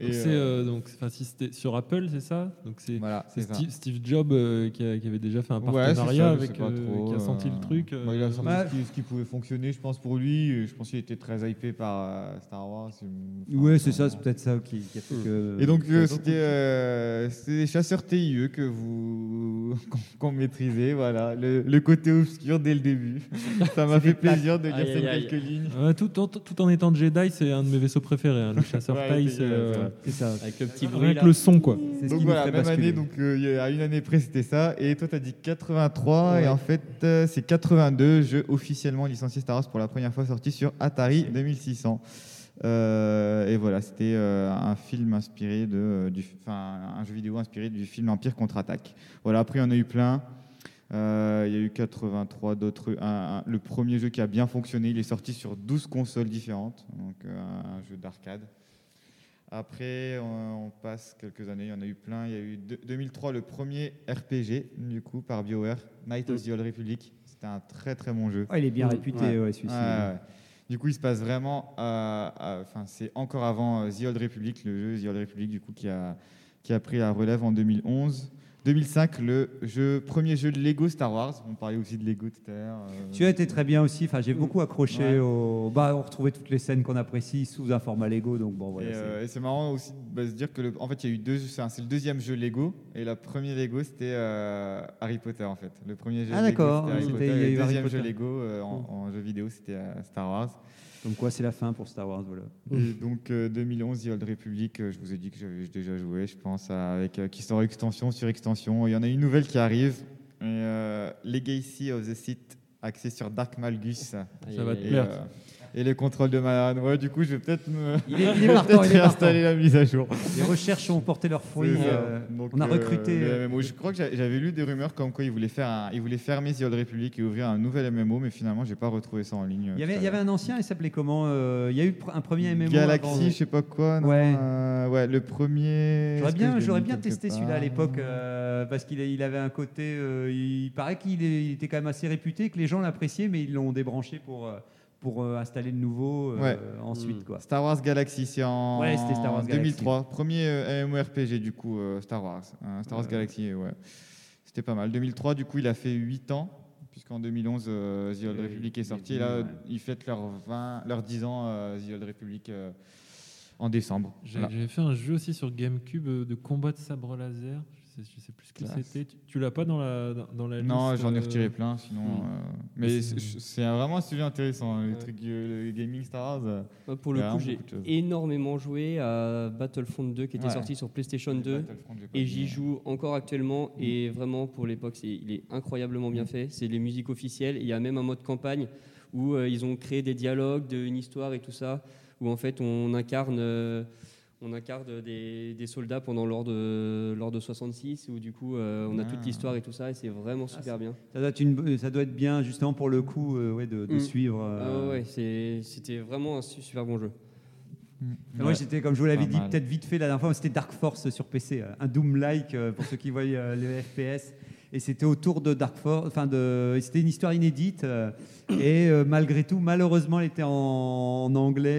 Donc c'est euh, donc enfin, si c'était sur Apple, c'est ça? Donc c'est voilà, ça. Steve, Steve Jobs euh, qui, a- qui avait déjà fait un Ouais, partenariat ça, je avec euh, trop, qui a senti euh, le truc. euh, bah, il a senti Ouais. ce, qui, ce qui pouvait fonctionner, je pense, pour lui. Je pense qu'il était très hypé par euh, Star Wars. me- Ouais, enfin, c'est ça, euh, c'est peut-être ça qui, qui a fait que. Et donc, euh, Ça c'était euh, des chasseurs TIE que vous qu'on maîtrisait, voilà. Le, le côté obscur dès le début. Ça m'a fait plaisir de lire ces quelques lignes. Ouais, tout, en, tout en étant Jedi, c'est un de mes vaisseaux préférés. hein, le chasseur Ouais, ça. Avec le petit bruit rien là. que le son quoi. C'est Donc qui nous voilà, fait même basculer. année, donc euh, il y a une année près c'était ça. Et toi, tu as dit 83, Ouais. et en fait, euh, c'est 82, jeu officiellement licencié Star Wars pour la première fois sorti sur Atari 2600. Euh, et voilà, c'était euh, un film inspiré de, euh, du, enfin, un jeu vidéo inspiré du film Empire contre-attaque. Voilà, après, il y en a eu plein. Euh, il y a eu 83 d'autres. un- un- le premier jeu qui a bien fonctionné, il est sorti sur 12 consoles différentes, donc un jeu d'arcade. Après, on, on passe quelques années, il y en a eu plein. Il y a eu deux- 2003 le premier RPG, du coup, par BioWare, Night of the Old Republic. C'était un très très bon jeu. Ah, il est bien réputé, ouais, celui-ci. Ouais. Du coup, il se passe vraiment. Enfin, c'est encore avant euh, The Old Republic, le jeu The Old Republic, du coup, qui a, qui a pris la relève en 2011. 2005, le jeu, premier jeu de Lego Star Wars. On parlait aussi de Lego tout à l'heure. euh, Tu as été très bien aussi. Enfin, j'ai beaucoup accroché Ouais. au. Bah, on retrouvait toutes les scènes qu'on apprécie sous un format Lego. Donc bon, voilà. et, c'est- euh, et c'est marrant aussi de se dire que, le- en fait, il y a eu deux. C'est le deuxième jeu Lego et le premier Lego c'était euh, Harry Potter en fait. Le premier jeu Ah, d'accord. c'était Harry Potter, et le deuxième jeu. Lego euh, en, en jeu vidéo c'était Star Wars. Comme quoi, c'est la fin pour Star Wars, voilà. Et donc euh, 2011, The Old Republic, euh, je vous ai dit que j'avais déjà joué, je pense, à- avec euh, qui sort extension sur extension. Il y en a une nouvelle qui arrive, et, euh, Legacy of the Sith, axé sur Dark Malgus. Ça va te plaire. Et le contrôle de Malan. Ouais, du coup, je vais peut-être me. Il est- il est je vais partant, peut-être il est réinstaller la mise à jour. Les recherches ont porté leurs fruits. Euh, on a euh, recruté. euh, MMO. Je crois que j'a- j'avais lu des rumeurs comme quoi ils voulaient, faire un- ils voulaient fermer The Old Republic et ouvrir un nouvel MMO, mais finalement, j'ai pas retrouvé ça en ligne. Il y, avait, il y un ancien, il s'appelait comment euh, Il y a eu un premier MMO. Galaxy, avant- je sais pas quoi. non, Ouais. euh, ouais, le premier. J'aurais bien, j'aurais bien testé celui-là à l'époque euh, parce qu'il a- il avait un côté. euh, il paraît qu'il était quand même assez réputé, que les gens l'appréciaient, mais ils l'ont débranché pour, euh, pour euh, installer le nouveau euh, Ouais. ensuite. Mm. Quoi. Star Wars Galaxy, c'est en Ouais, c'était Star Wars Galaxy. 2003. Premier euh, MMORPG du coup, euh, Star Wars. Euh, Star Wars. Galaxy, ouais. C'était pas mal. 2003, du coup, il a fait 8 ans, puisqu'en 2011, euh, The Old Republic est sorti. Et là, ouais. ils fêtent leurs 20, leurs 10 ans, euh, The Old Republic, euh, en décembre. Voilà. J'avais fait un jeu aussi sur GameCube euh, de combat de sabre laser. Je sais, je sais plus ce que c'était. Tu, tu l'as pas dans la, dans, dans la Non, liste j'en ai euh, retiré plein, sinon. hmm. euh, mais C'est- vraiment un sujet intéressant, hein, les Ouais. trucs, euh, le gaming Star Wars. euh, Moi, pour le a coup, j'ai énormément joué à Battlefront 2 qui était Ouais. sorti sur PlayStation 2. Battlefront, j'ai pas Et j'y mais- joue encore actuellement et vraiment pour l'époque c'est il est incroyablement bien fait. C'est les musiques officielles. Il y a même un mode campagne où euh, ils ont créé des dialogues, de- une histoire et tout ça, où en fait on incarne euh, on incarne des, des soldats pendant l'ordre de, l'ordre de 66 où du coup euh, on a toute Ah. l'histoire et tout ça et c'est vraiment super bien. Ça, doit être une- ça doit être bien, justement, pour le coup, euh, ouais, de, de Mm. suivre. Ah euh, ouais, c'est- c'était vraiment un su- super bon jeu. Moi, Ouais. j'étais, comme je vous l'avais Pas dit, mal. peut-être vite fait la dernière fois, c'était Dark Force sur PC, euh, un Doom-like euh, pour ceux qui voient euh, les FPS. Et c'était autour de Dark Force, enfin, de, c'était une histoire inédite. euh, et euh, malgré tout, malheureusement, elle était en, en anglais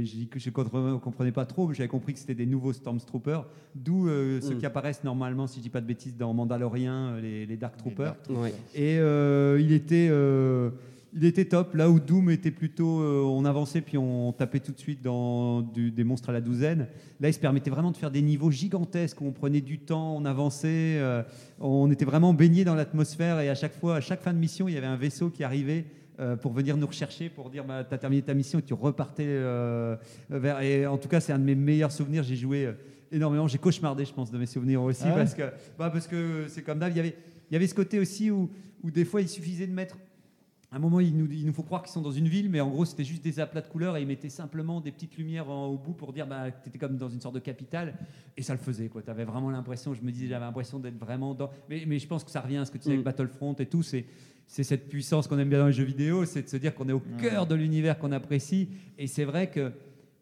et je dis que je ne comprenais pas trop, mais j'avais compris que c'était des nouveaux Stormtroopers, d'où euh, ceux Mm. qui apparaissent normalement, si je dis pas de bêtises, dans Mandalorian, les, les Dark Troopers. Ouais. Et euh, il était, euh, il était top. Là où Doom était plutôt, euh, on avançait puis on tapait tout de suite dans du- des monstres à la douzaine. Là, il se permettait vraiment de faire des niveaux gigantesques. où On prenait du temps, on avançait, euh, on était vraiment baigné dans l'atmosphère. Et à chaque fois, à chaque fin de mission, il y avait un vaisseau qui arrivait. euh, pour venir nous rechercher, pour dire bah, tu as terminé ta mission et tu repartais vers. Et en tout cas, c'est un de mes meilleurs souvenirs. J'ai joué énormément. J'ai cauchemardé, je pense, de mes souvenirs aussi. Ah ouais parce que bah, parce que c'est comme d'hab. Il y avait, il y avait ce côté aussi où, où des fois il suffisait de mettre. À un moment, il nous, il nous faut croire qu'ils sont dans une ville, mais en gros, c'était juste des aplats de couleurs et ils mettaient simplement des petites lumières en- au bout pour dire bah, que tu étais comme dans une sorte de capitale. Et ça le faisait. Tu avais vraiment l'impression, je me disais, j'avais l'impression d'être vraiment dans. Mais, mais je pense que ça revient à ce que tu disais Mm. avec Battlefront et tout. C'est, c'est cette puissance qu'on aime bien dans les jeux vidéo, c'est de se dire qu'on est au cœur de l'univers qu'on apprécie. Et c'est vrai que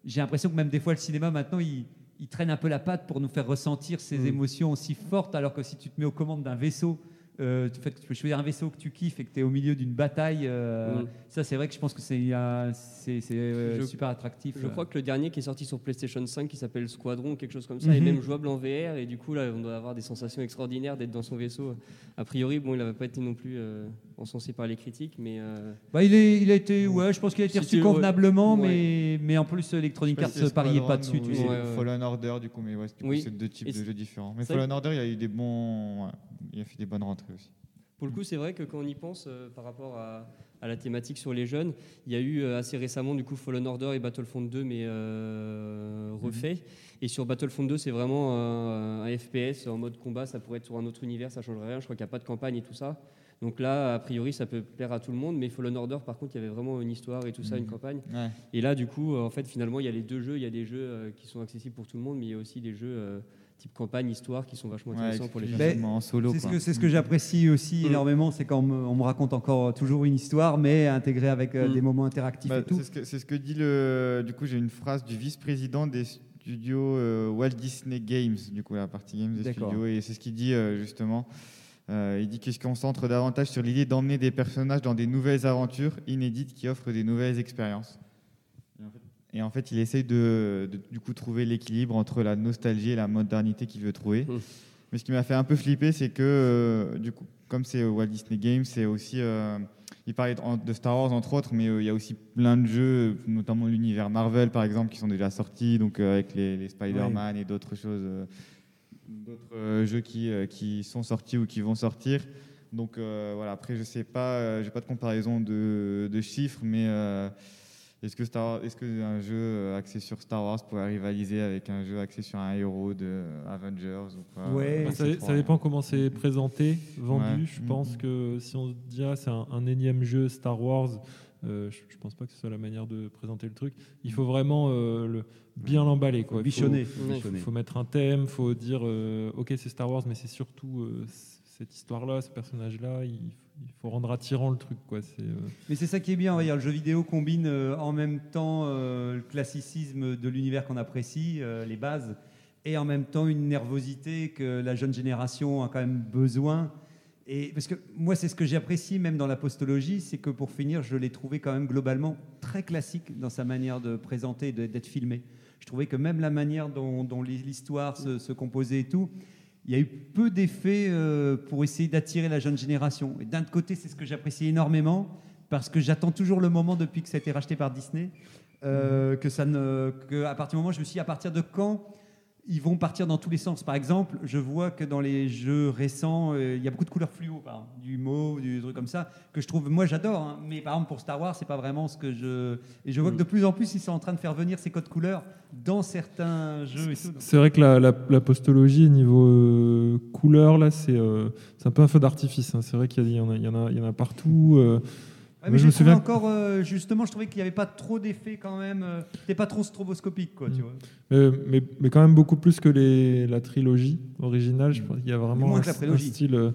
j'ai l'impression que même des fois, le cinéma, maintenant, il, il traîne un peu la patte pour nous faire ressentir ces Mm. émotions aussi fortes, alors que si tu te mets aux commandes d'un vaisseau, euh, tu, fais- tu peux choisir un vaisseau que tu kiffes et que tu es au milieu d'une bataille, euh, Mm. ça c'est vrai que je pense que c'est euh, euh, super attractif. Je euh. crois que le dernier qui est sorti sur PlayStation 5 qui s'appelle Squadron ou quelque chose comme ça est Mhm. même jouable en VR et du coup là on doit avoir des sensations extraordinaires d'être dans son vaisseau. A priori bon il n'avait pas été non plus euh, encensé par les critiques mais euh, Bah, il, est, il a été, ouais, je pense qu'il a été reçu convenablement, Ouais. mais, mais en plus Electronic Arts si pariait pas dessus. Tu ou sais. Ouais, ouais. Fallen Order, du coup, mais ouais, Oui. c'est deux types Et de jeux différents. Mais Fallen Order, il y a eu des bons. ouais, il a fait des bonnes rentrées aussi. pour le coup c'est vrai que quand on y pense euh, par rapport à, à la thématique sur les jeunes, il y a eu euh, assez récemment du coup Fallen Order et Battlefront 2 mais euh, refait et sur Battlefront 2 c'est vraiment un, FPS en mode combat ça pourrait être sur un autre univers ça changerait rien je crois qu'il n'y a pas de campagne et tout ça Donc là, a priori, ça peut plaire à tout le monde, mais Fallen Order, par contre, il y avait vraiment une histoire et tout ça, une campagne. Ouais. Et là, du coup, en fait, finalement, il y a les deux jeux. Il y a des jeux euh, qui sont accessibles pour tout le monde, mais il y a aussi des jeux type campagne, histoire, qui sont vachement Ouais, intéressants pour les. Ben, en solo. C'est ce que, c'est ce que j'apprécie aussi Mm. énormément, c'est quand on me, on me raconte encore toujours une histoire, mais intégrée avec euh, Mm. des moments interactifs Bah, et tout. c'est ce que c'est ce que dit le. Du coup, j'ai une phrase du vice-président des studios euh, Walt Disney Games, du coup la partie games des studios, et c'est ce qu'il dit euh, justement. Euh, il dit qu'il se concentre davantage sur l'idée d'emmener des personnages dans des nouvelles aventures inédites qui offrent des nouvelles expériences. Et en fait- il essaye de, de, du coup trouver l'équilibre entre la nostalgie et la modernité qu'il veut trouver. Mm. Mais ce qui m'a fait un peu flipper, c'est que euh, du coup, comme c'est Walt Disney Games, c'est aussi euh, il parlait de, Star Wars entre autres, mais euh, il y a aussi plein de jeux, notamment l'univers Marvel par exemple, qui sont déjà sortis, donc avec les, les Spider-Man et d'autres choses, d'autres jeux qui, qui sont sortis ou qui vont sortir. Donc voilà, après je sais pas, j'ai pas de comparaison de, de chiffres, mais est-ce que Star est-ce que un jeu euh, axé sur Star Wars pourrait rivaliser avec un jeu axé sur un héros de Avengers ou quoi Ouais. Bah, Je ça, dépend comment c'est présenté, vendu. Ouais. Je pense que si on se dit ah, c'est un, un énième jeu Star Wars, euh, je, je pense pas que ce soit la manière de présenter le truc. Il faut vraiment euh, le, bien l'emballer. quoi. Il faut- bichonner. Il faut mettre un thème, faut dire euh, ok c'est Star Wars, mais c'est surtout euh, cette histoire-là, ce personnage-là. Il, il faut rendre attirant le truc. Quoi. Euh, Mais c'est ça qui est bien, on le jeu vidéo combine euh, en même temps euh, le classicisme de l'univers qu'on apprécie, les bases, et en même temps une nervosité que la jeune génération a quand même besoin. Et parce que moi, c'est ce que j'ai apprécié même dans la postologie, c'est que pour finir, je l'ai trouvé quand même globalement très classique dans sa manière de présenter et d'être filmé. Je trouvais que même la manière dont, l'histoire se composait et tout, il y a eu peu d'effets euh, pour essayer d'attirer la jeune génération. Et d'un côté, c'est ce que j'apprécie énormément, parce que j'attends toujours le moment depuis que ça a été racheté par Disney, euh, que ça ne, que à partir du moment, je me suis dit, à partir de quand ils vont partir dans tous les sens. Par exemple, je vois que dans les jeux récents, euh, il y a beaucoup de couleurs fluo, par exemple, du mauve, du truc comme ça, que je trouve, moi j'adore, hein. mais par exemple pour Star Wars, c'est pas vraiment ce que je. Et je vois que de plus en plus, ils sont en train de faire venir ces codes couleurs dans certains jeux C'est vrai que la, la- la postologie niveau euh, couleur, là, c'est euh, un peu un feu d'artifice. hein. C'est vrai qu'il y, en a- y, y en partout. Ouais, mais je me souviens encore, euh, justement, je trouvais qu'il n'y avait pas trop d'effets quand même. euh, C'était pas trop stroboscopique, quoi, tu Mm. vois. Mais, mais quand même beaucoup plus que les, la trilogie originale. Je pense qu'il y a vraiment Moins un, que la un style.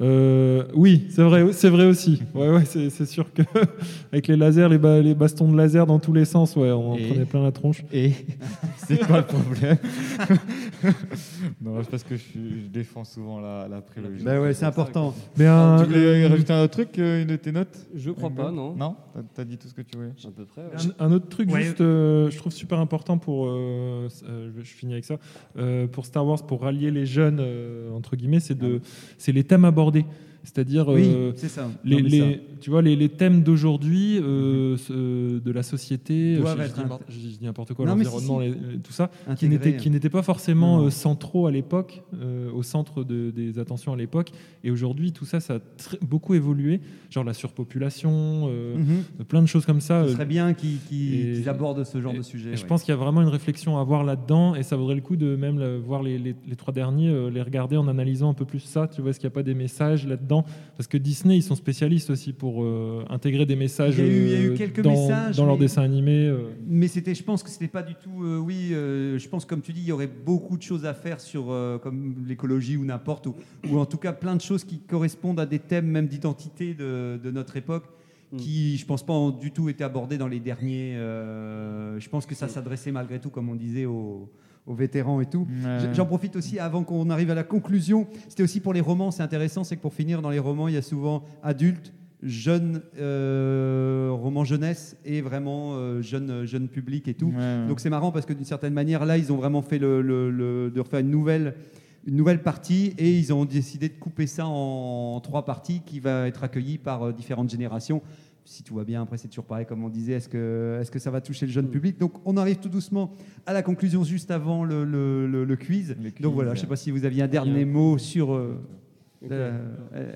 euh, oui, c'est vrai, c'est vrai aussi. Ouais, ouais, c'est sûr que avec les lasers, les, ba- les bastons de laser dans tous les sens, ouais, on en Et- prenait plein la tronche. Et c'est quoi le problème Non, c'est parce que je, défends souvent la, la prélogie. Bah ouais, c'est important. Mais un, tu voulais rajouter un autre truc, une de tes notes? Je crois pas, non. Non T'as- dit tout ce que tu voulais À peu près. ouais. Un, un autre truc Ouais. juste, euh, je trouve super important pour, euh, euh, je finis avec ça, euh, pour Star Wars, pour rallier les jeunes euh, entre guillemets, c'est de, c'est les thèmes abordés, c'est-à-dire Oui, euh, les, tu vois les, les thèmes d'aujourd'hui euh, ce- de la société, je, dis, n'importe- je dis n'importe quoi, si, l'environnement, si. tout ça, qui Intégré. n'étaient qui n'étaient pas forcément euh, centraux à l'époque, euh, au centre de- des attentions à l'époque, et aujourd'hui tout ça, ça a très- beaucoup évolué, genre la surpopulation, euh, Mhm. plein de choses comme ça. Ce euh, serait bien qu'ils qu'ils abordent ce genre et- de sujet. et je pense qu'il y a vraiment une réflexion à avoir là-dedans et ça vaudrait le coup de même voir les, trois derniers, euh, les regarder en analysant un peu plus ça. Tu vois, est-ce qu'il n'y a pas des messages là-dedans Parce que Disney, ils sont spécialistes aussi pour euh, intégrer des messages Il y a eu- il y a eu euh, quelques dans, messages, dans leurs mais- dessins animés. euh. Mais c'était, je pense que c'était pas du tout. euh, oui, euh, je pense comme tu dis, il y aurait beaucoup de choses à faire sur euh, comme l'écologie ou n'importe ou, ou en tout cas plein de choses qui correspondent à des thèmes même d'identité de, de notre époque. Mm. Qui, je pense pas, ont du tout été abordés dans les derniers. euh, je pense que ça Mm. s'adressait malgré tout, comme on disait, aux, aux vétérans et tout. Ouais. J'en profite aussi avant qu'on arrive à la conclusion. C'était aussi pour les romans, c'est intéressant, c'est que pour finir, dans les romans, il y a souvent adultes, jeunes, euh, romans jeunesse et vraiment euh, jeunes jeune public et tout. Ouais. Donc c'est marrant parce que d'une certaine manière, là, ils ont vraiment fait le, le- le- de refaire une nouvelle, une nouvelle partie et ils ont décidé de couper ça en, trois parties qui va être accueillie par euh, différentes générations. Si tout va bien, après c'est toujours pareil comme on disait, est-ce que, est-ce que ça va toucher le jeune Mm. public? Donc on arrive tout doucement à la conclusion juste avant le, le- le- le quiz. Le quiz, Donc voilà, je ne sais pas si vous aviez un dernier mot sur... euh, euh,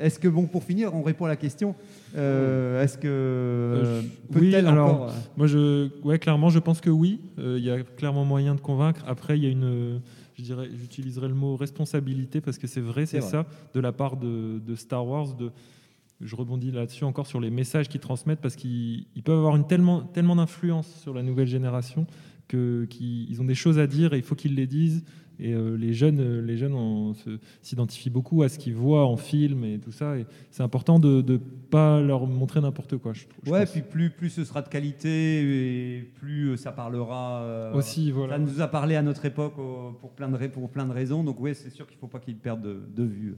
est-ce que, bon, pour finir, on répond à la question. Euh, est-ce que Euh, oui, alors, encore... Moi, je, ouais, clairement, je pense que oui. Euh, Il y a clairement moyen de convaincre. Après, il y a une, je dirais, j'utiliserai le mot responsabilité parce que c'est vrai, c'est ça, de la part de, de Star Wars, de je rebondis là-dessus encore sur les messages qu'ils transmettent parce qu'ils ils peuvent avoir une tellement, tellement d'influence sur la nouvelle génération qu'ils ils ont des choses à dire et il faut qu'ils les disent. Et euh, les jeunes, euh, les jeunes s'identifient beaucoup à ce qu'ils voient en film et tout ça. Et c'est important de ne pas leur montrer n'importe quoi. Je, trouve- je Ouais, pense. puis plus, plus ce sera de qualité et plus euh, ça parlera. euh, Aussi, voilà. Ça nous a parlé à notre époque pour plein de, ra- pour plein de raisons. Donc, oui, c'est sûr qu'il ne faut pas qu'ils perdent de, de vue.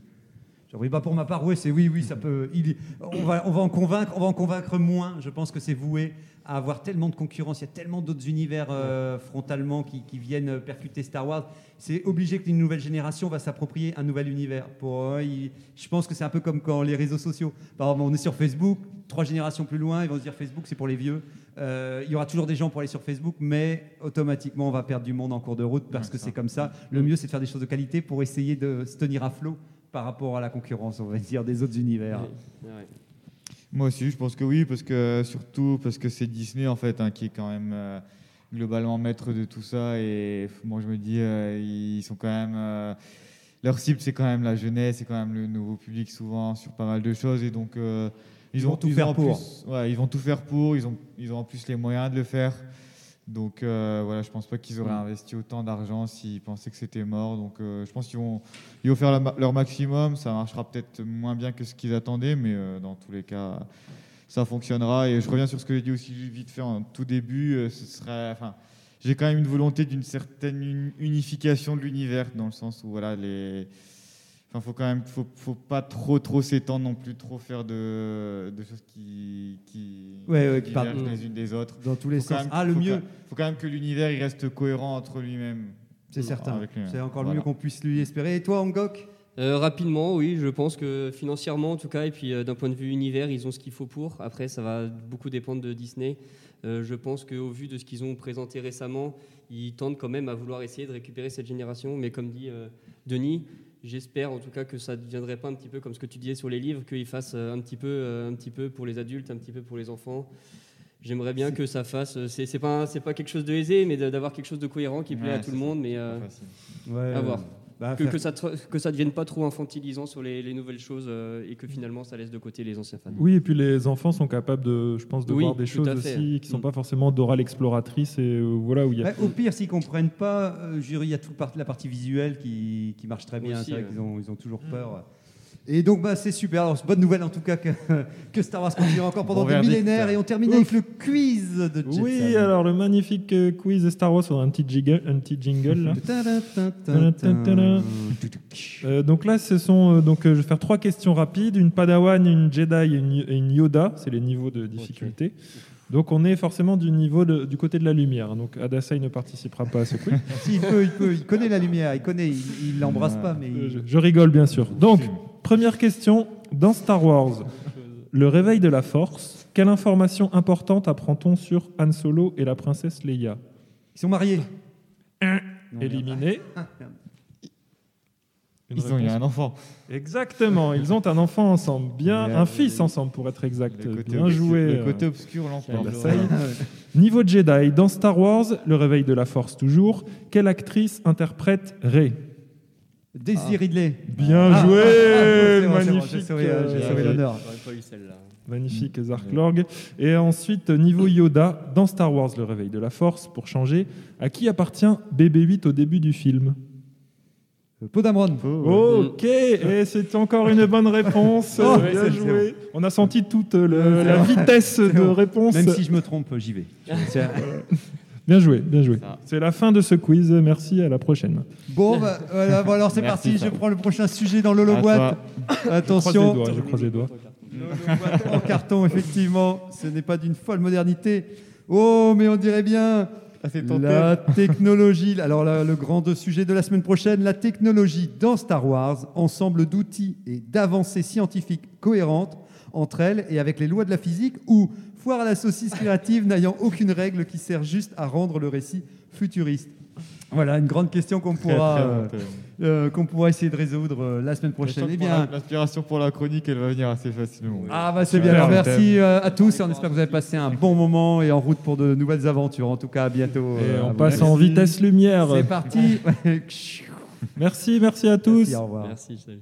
Oui, bah pour ma part, oui, c'est oui, oui, ça peut. il- on, va, on, va en convaincre, on va en convaincre moins. Je pense que c'est voué à avoir tellement de concurrence. Il y a tellement d'autres univers euh, frontalement qui, qui viennent percuter Star Wars. C'est obligé qu'une nouvelle génération va s'approprier un nouvel univers. Pour, euh, il- je pense que c'est un peu comme quand les réseaux sociaux. Par exemple, on est sur Facebook, trois générations plus loin, ils vont se dire Facebook, c'est pour les vieux. Euh, il y aura toujours des gens pour aller sur Facebook, mais automatiquement, on va perdre du monde en cours de route parce que c'est comme ça. Le mieux, c'est de faire des choses de qualité pour essayer de se tenir à flot par rapport à la concurrence, on va dire, des autres univers. Ouais, ouais. Moi aussi, je pense que oui, parce que surtout parce que c'est Disney en fait hein, qui est quand même euh, globalement maître de tout ça. Et moi, je me dis, euh, ils sont quand même euh, leur cible, c'est quand même la jeunesse, c'est quand même le nouveau public souvent sur pas mal de choses. Et donc, euh, ils, Ils vont ont tout ils faire pour. plus- ouais, ils vont tout faire pour. Ils ont, ils ont en plus les moyens de le faire. Donc euh, voilà, je pense pas qu'ils auraient investi autant d'argent s'ils pensaient que c'était mort. Donc euh, je pense qu'ils vont, ils vont faire la leur maximum. Ça marchera peut-être moins bien que ce qu'ils attendaient, mais euh, dans tous les cas, ça fonctionnera. Et je reviens sur ce que j'ai dit aussi vite fait en tout début. euh, ce serait, enfin, j'ai quand même une volonté d'une certaine uni- unification de l'univers, dans le sens où voilà les Enfin, faut quand même, faut, faut pas trop, trop s'étendre non plus, trop faire de, de choses qui, qui, Ouais, ouais, qui divergent les unes des autres. Dans tous les Faut sens. même- Ah, le faut mieux, quand- faut quand même que l'univers il reste cohérent entre lui-même. c'est certain. avec lui-même. C'est encore le Voilà. mieux qu'on puisse lui espérer. Et toi, Angok? Euh, rapidement, oui, je pense que financièrement en tout cas, et puis euh, d'un point de vue univers, ils ont ce qu'il faut pour. Après, ça va beaucoup dépendre de Disney. Euh, je pense qu'au vu de ce qu'ils ont présenté récemment, ils tentent quand même à vouloir essayer de récupérer cette génération. Mais comme dit euh, Denis, j'espère en tout cas que ça ne deviendrait pas un petit peu comme ce que tu disais sur les livres, qu'ils fassent euh, un petit, peu, euh, un petit peu pour les adultes, un petit peu pour les enfants. J'aimerais bien que ça fasse. euh, C'est c'est pas, c'est pas quelque chose de aisé, mais d'avoir quelque chose de cohérent qui plaît Ouais, à tout le monde. Mais euh, ouais, à voir. Bah, que, faire- que ça ne que ça devienne pas trop infantilisant sur les, les nouvelles choses euh, et que finalement ça laisse de côté les anciens fans. Oui, et puis les enfants sont capables de, je pense, de Oui, voir des choses aussi qui sont Mm. pas forcément d'oral exploratrice et euh, voilà où il y a. Au pire, s'ils comprennent pas, euh, il y a toute part- la partie visuelle qui, qui marche très bien. Aussi, c'est vrai qu'ils ont, ils ont toujours peur. Et donc, bah, c'est super. Alors, c'est bonne nouvelle en tout cas que, que Star Wars continue encore pendant Bon des verdict. millénaires. Et on termine avec le quiz de Jetson. Oui, alors le magnifique euh, quiz de Star Wars, on a un petit jingle, un petit jingle là. Euh, donc là, ce sont euh, donc je vais faire trois questions rapides, une Padawan, une Jedi et une, et une Yoda, c'est les niveaux de difficulté. Donc on est forcément du niveau de- du côté de la lumière. Donc Adasai ne participera pas à ce quiz. Si, il peut, il peut. Il connaît la lumière. Il connaît. Il l'embrasse pas, mais. Il- je, je rigole bien sûr. Donc première question dans Star Wars, le réveil de la Force. Quelle information importante apprend-on sur Han Solo et la princesse Leia? Ils sont mariés. Non, Éliminé. Une Ils ont eu un enfant. Exactement, ils ont un enfant ensemble, bien Mais, un euh, fils ensemble pour être exact. Le côté Bien obscur- joué. Le euh, côté obscur l'emporte. bah. Niveau Jedi, dans Star Wars, le réveil de la Force toujours, quelle actrice interprète Rey? Daisy Ridley. Bien Ah, joué, ah, ah, bon, magnifique. J'ai sauvé, euh, euh, l'honneur. J'aurais pas eu celle-là. Magnifique Zark Lorg. Et ensuite, niveau Yoda, dans Star Wars, le réveil de la Force, pour changer, à qui appartient BB-8 au début du film? Podamron. Ok, et c'est encore une bonne réponse. Oh, Bien joué. On a senti toute le- C'est la vitesse de bon. réponse. Même si je me trompe, j'y vais. Bien joué, bien joué. C'est la fin de ce quiz. Merci, à la prochaine. Bon, bah, voilà, bon, alors c'est Merci, parti. ça. Je prends le prochain sujet dans l'holoboîte. Attention. je croise les doigts. L'holoboîte en carton, effectivement. Ce n'est pas d'une folle modernité. Oh, mais on dirait bien. Ah, La technologie, alors là, le grand sujet de la semaine prochaine, la technologie dans Star Wars, ensemble d'outils et d'avancées scientifiques cohérentes entre elles et avec les lois de la physique, ou foire à la saucisse créative n'ayant aucune règle qui sert juste à rendre le récit futuriste. Voilà une grande question qu'on pourra, euh, euh, qu'on pourra essayer de résoudre euh, la semaine prochaine. Eh bien, L'inspiration pour la chronique, elle va venir assez facilement. ah bah c'est bien. Alors, merci euh, à tous et on espère que vous avez passé un bon moment et en route pour de nouvelles aventures. En tout cas, à bientôt. Et euh, on passe en vitesse lumière. C'est parti. Merci, merci à tous. Merci, au revoir. Merci, salut.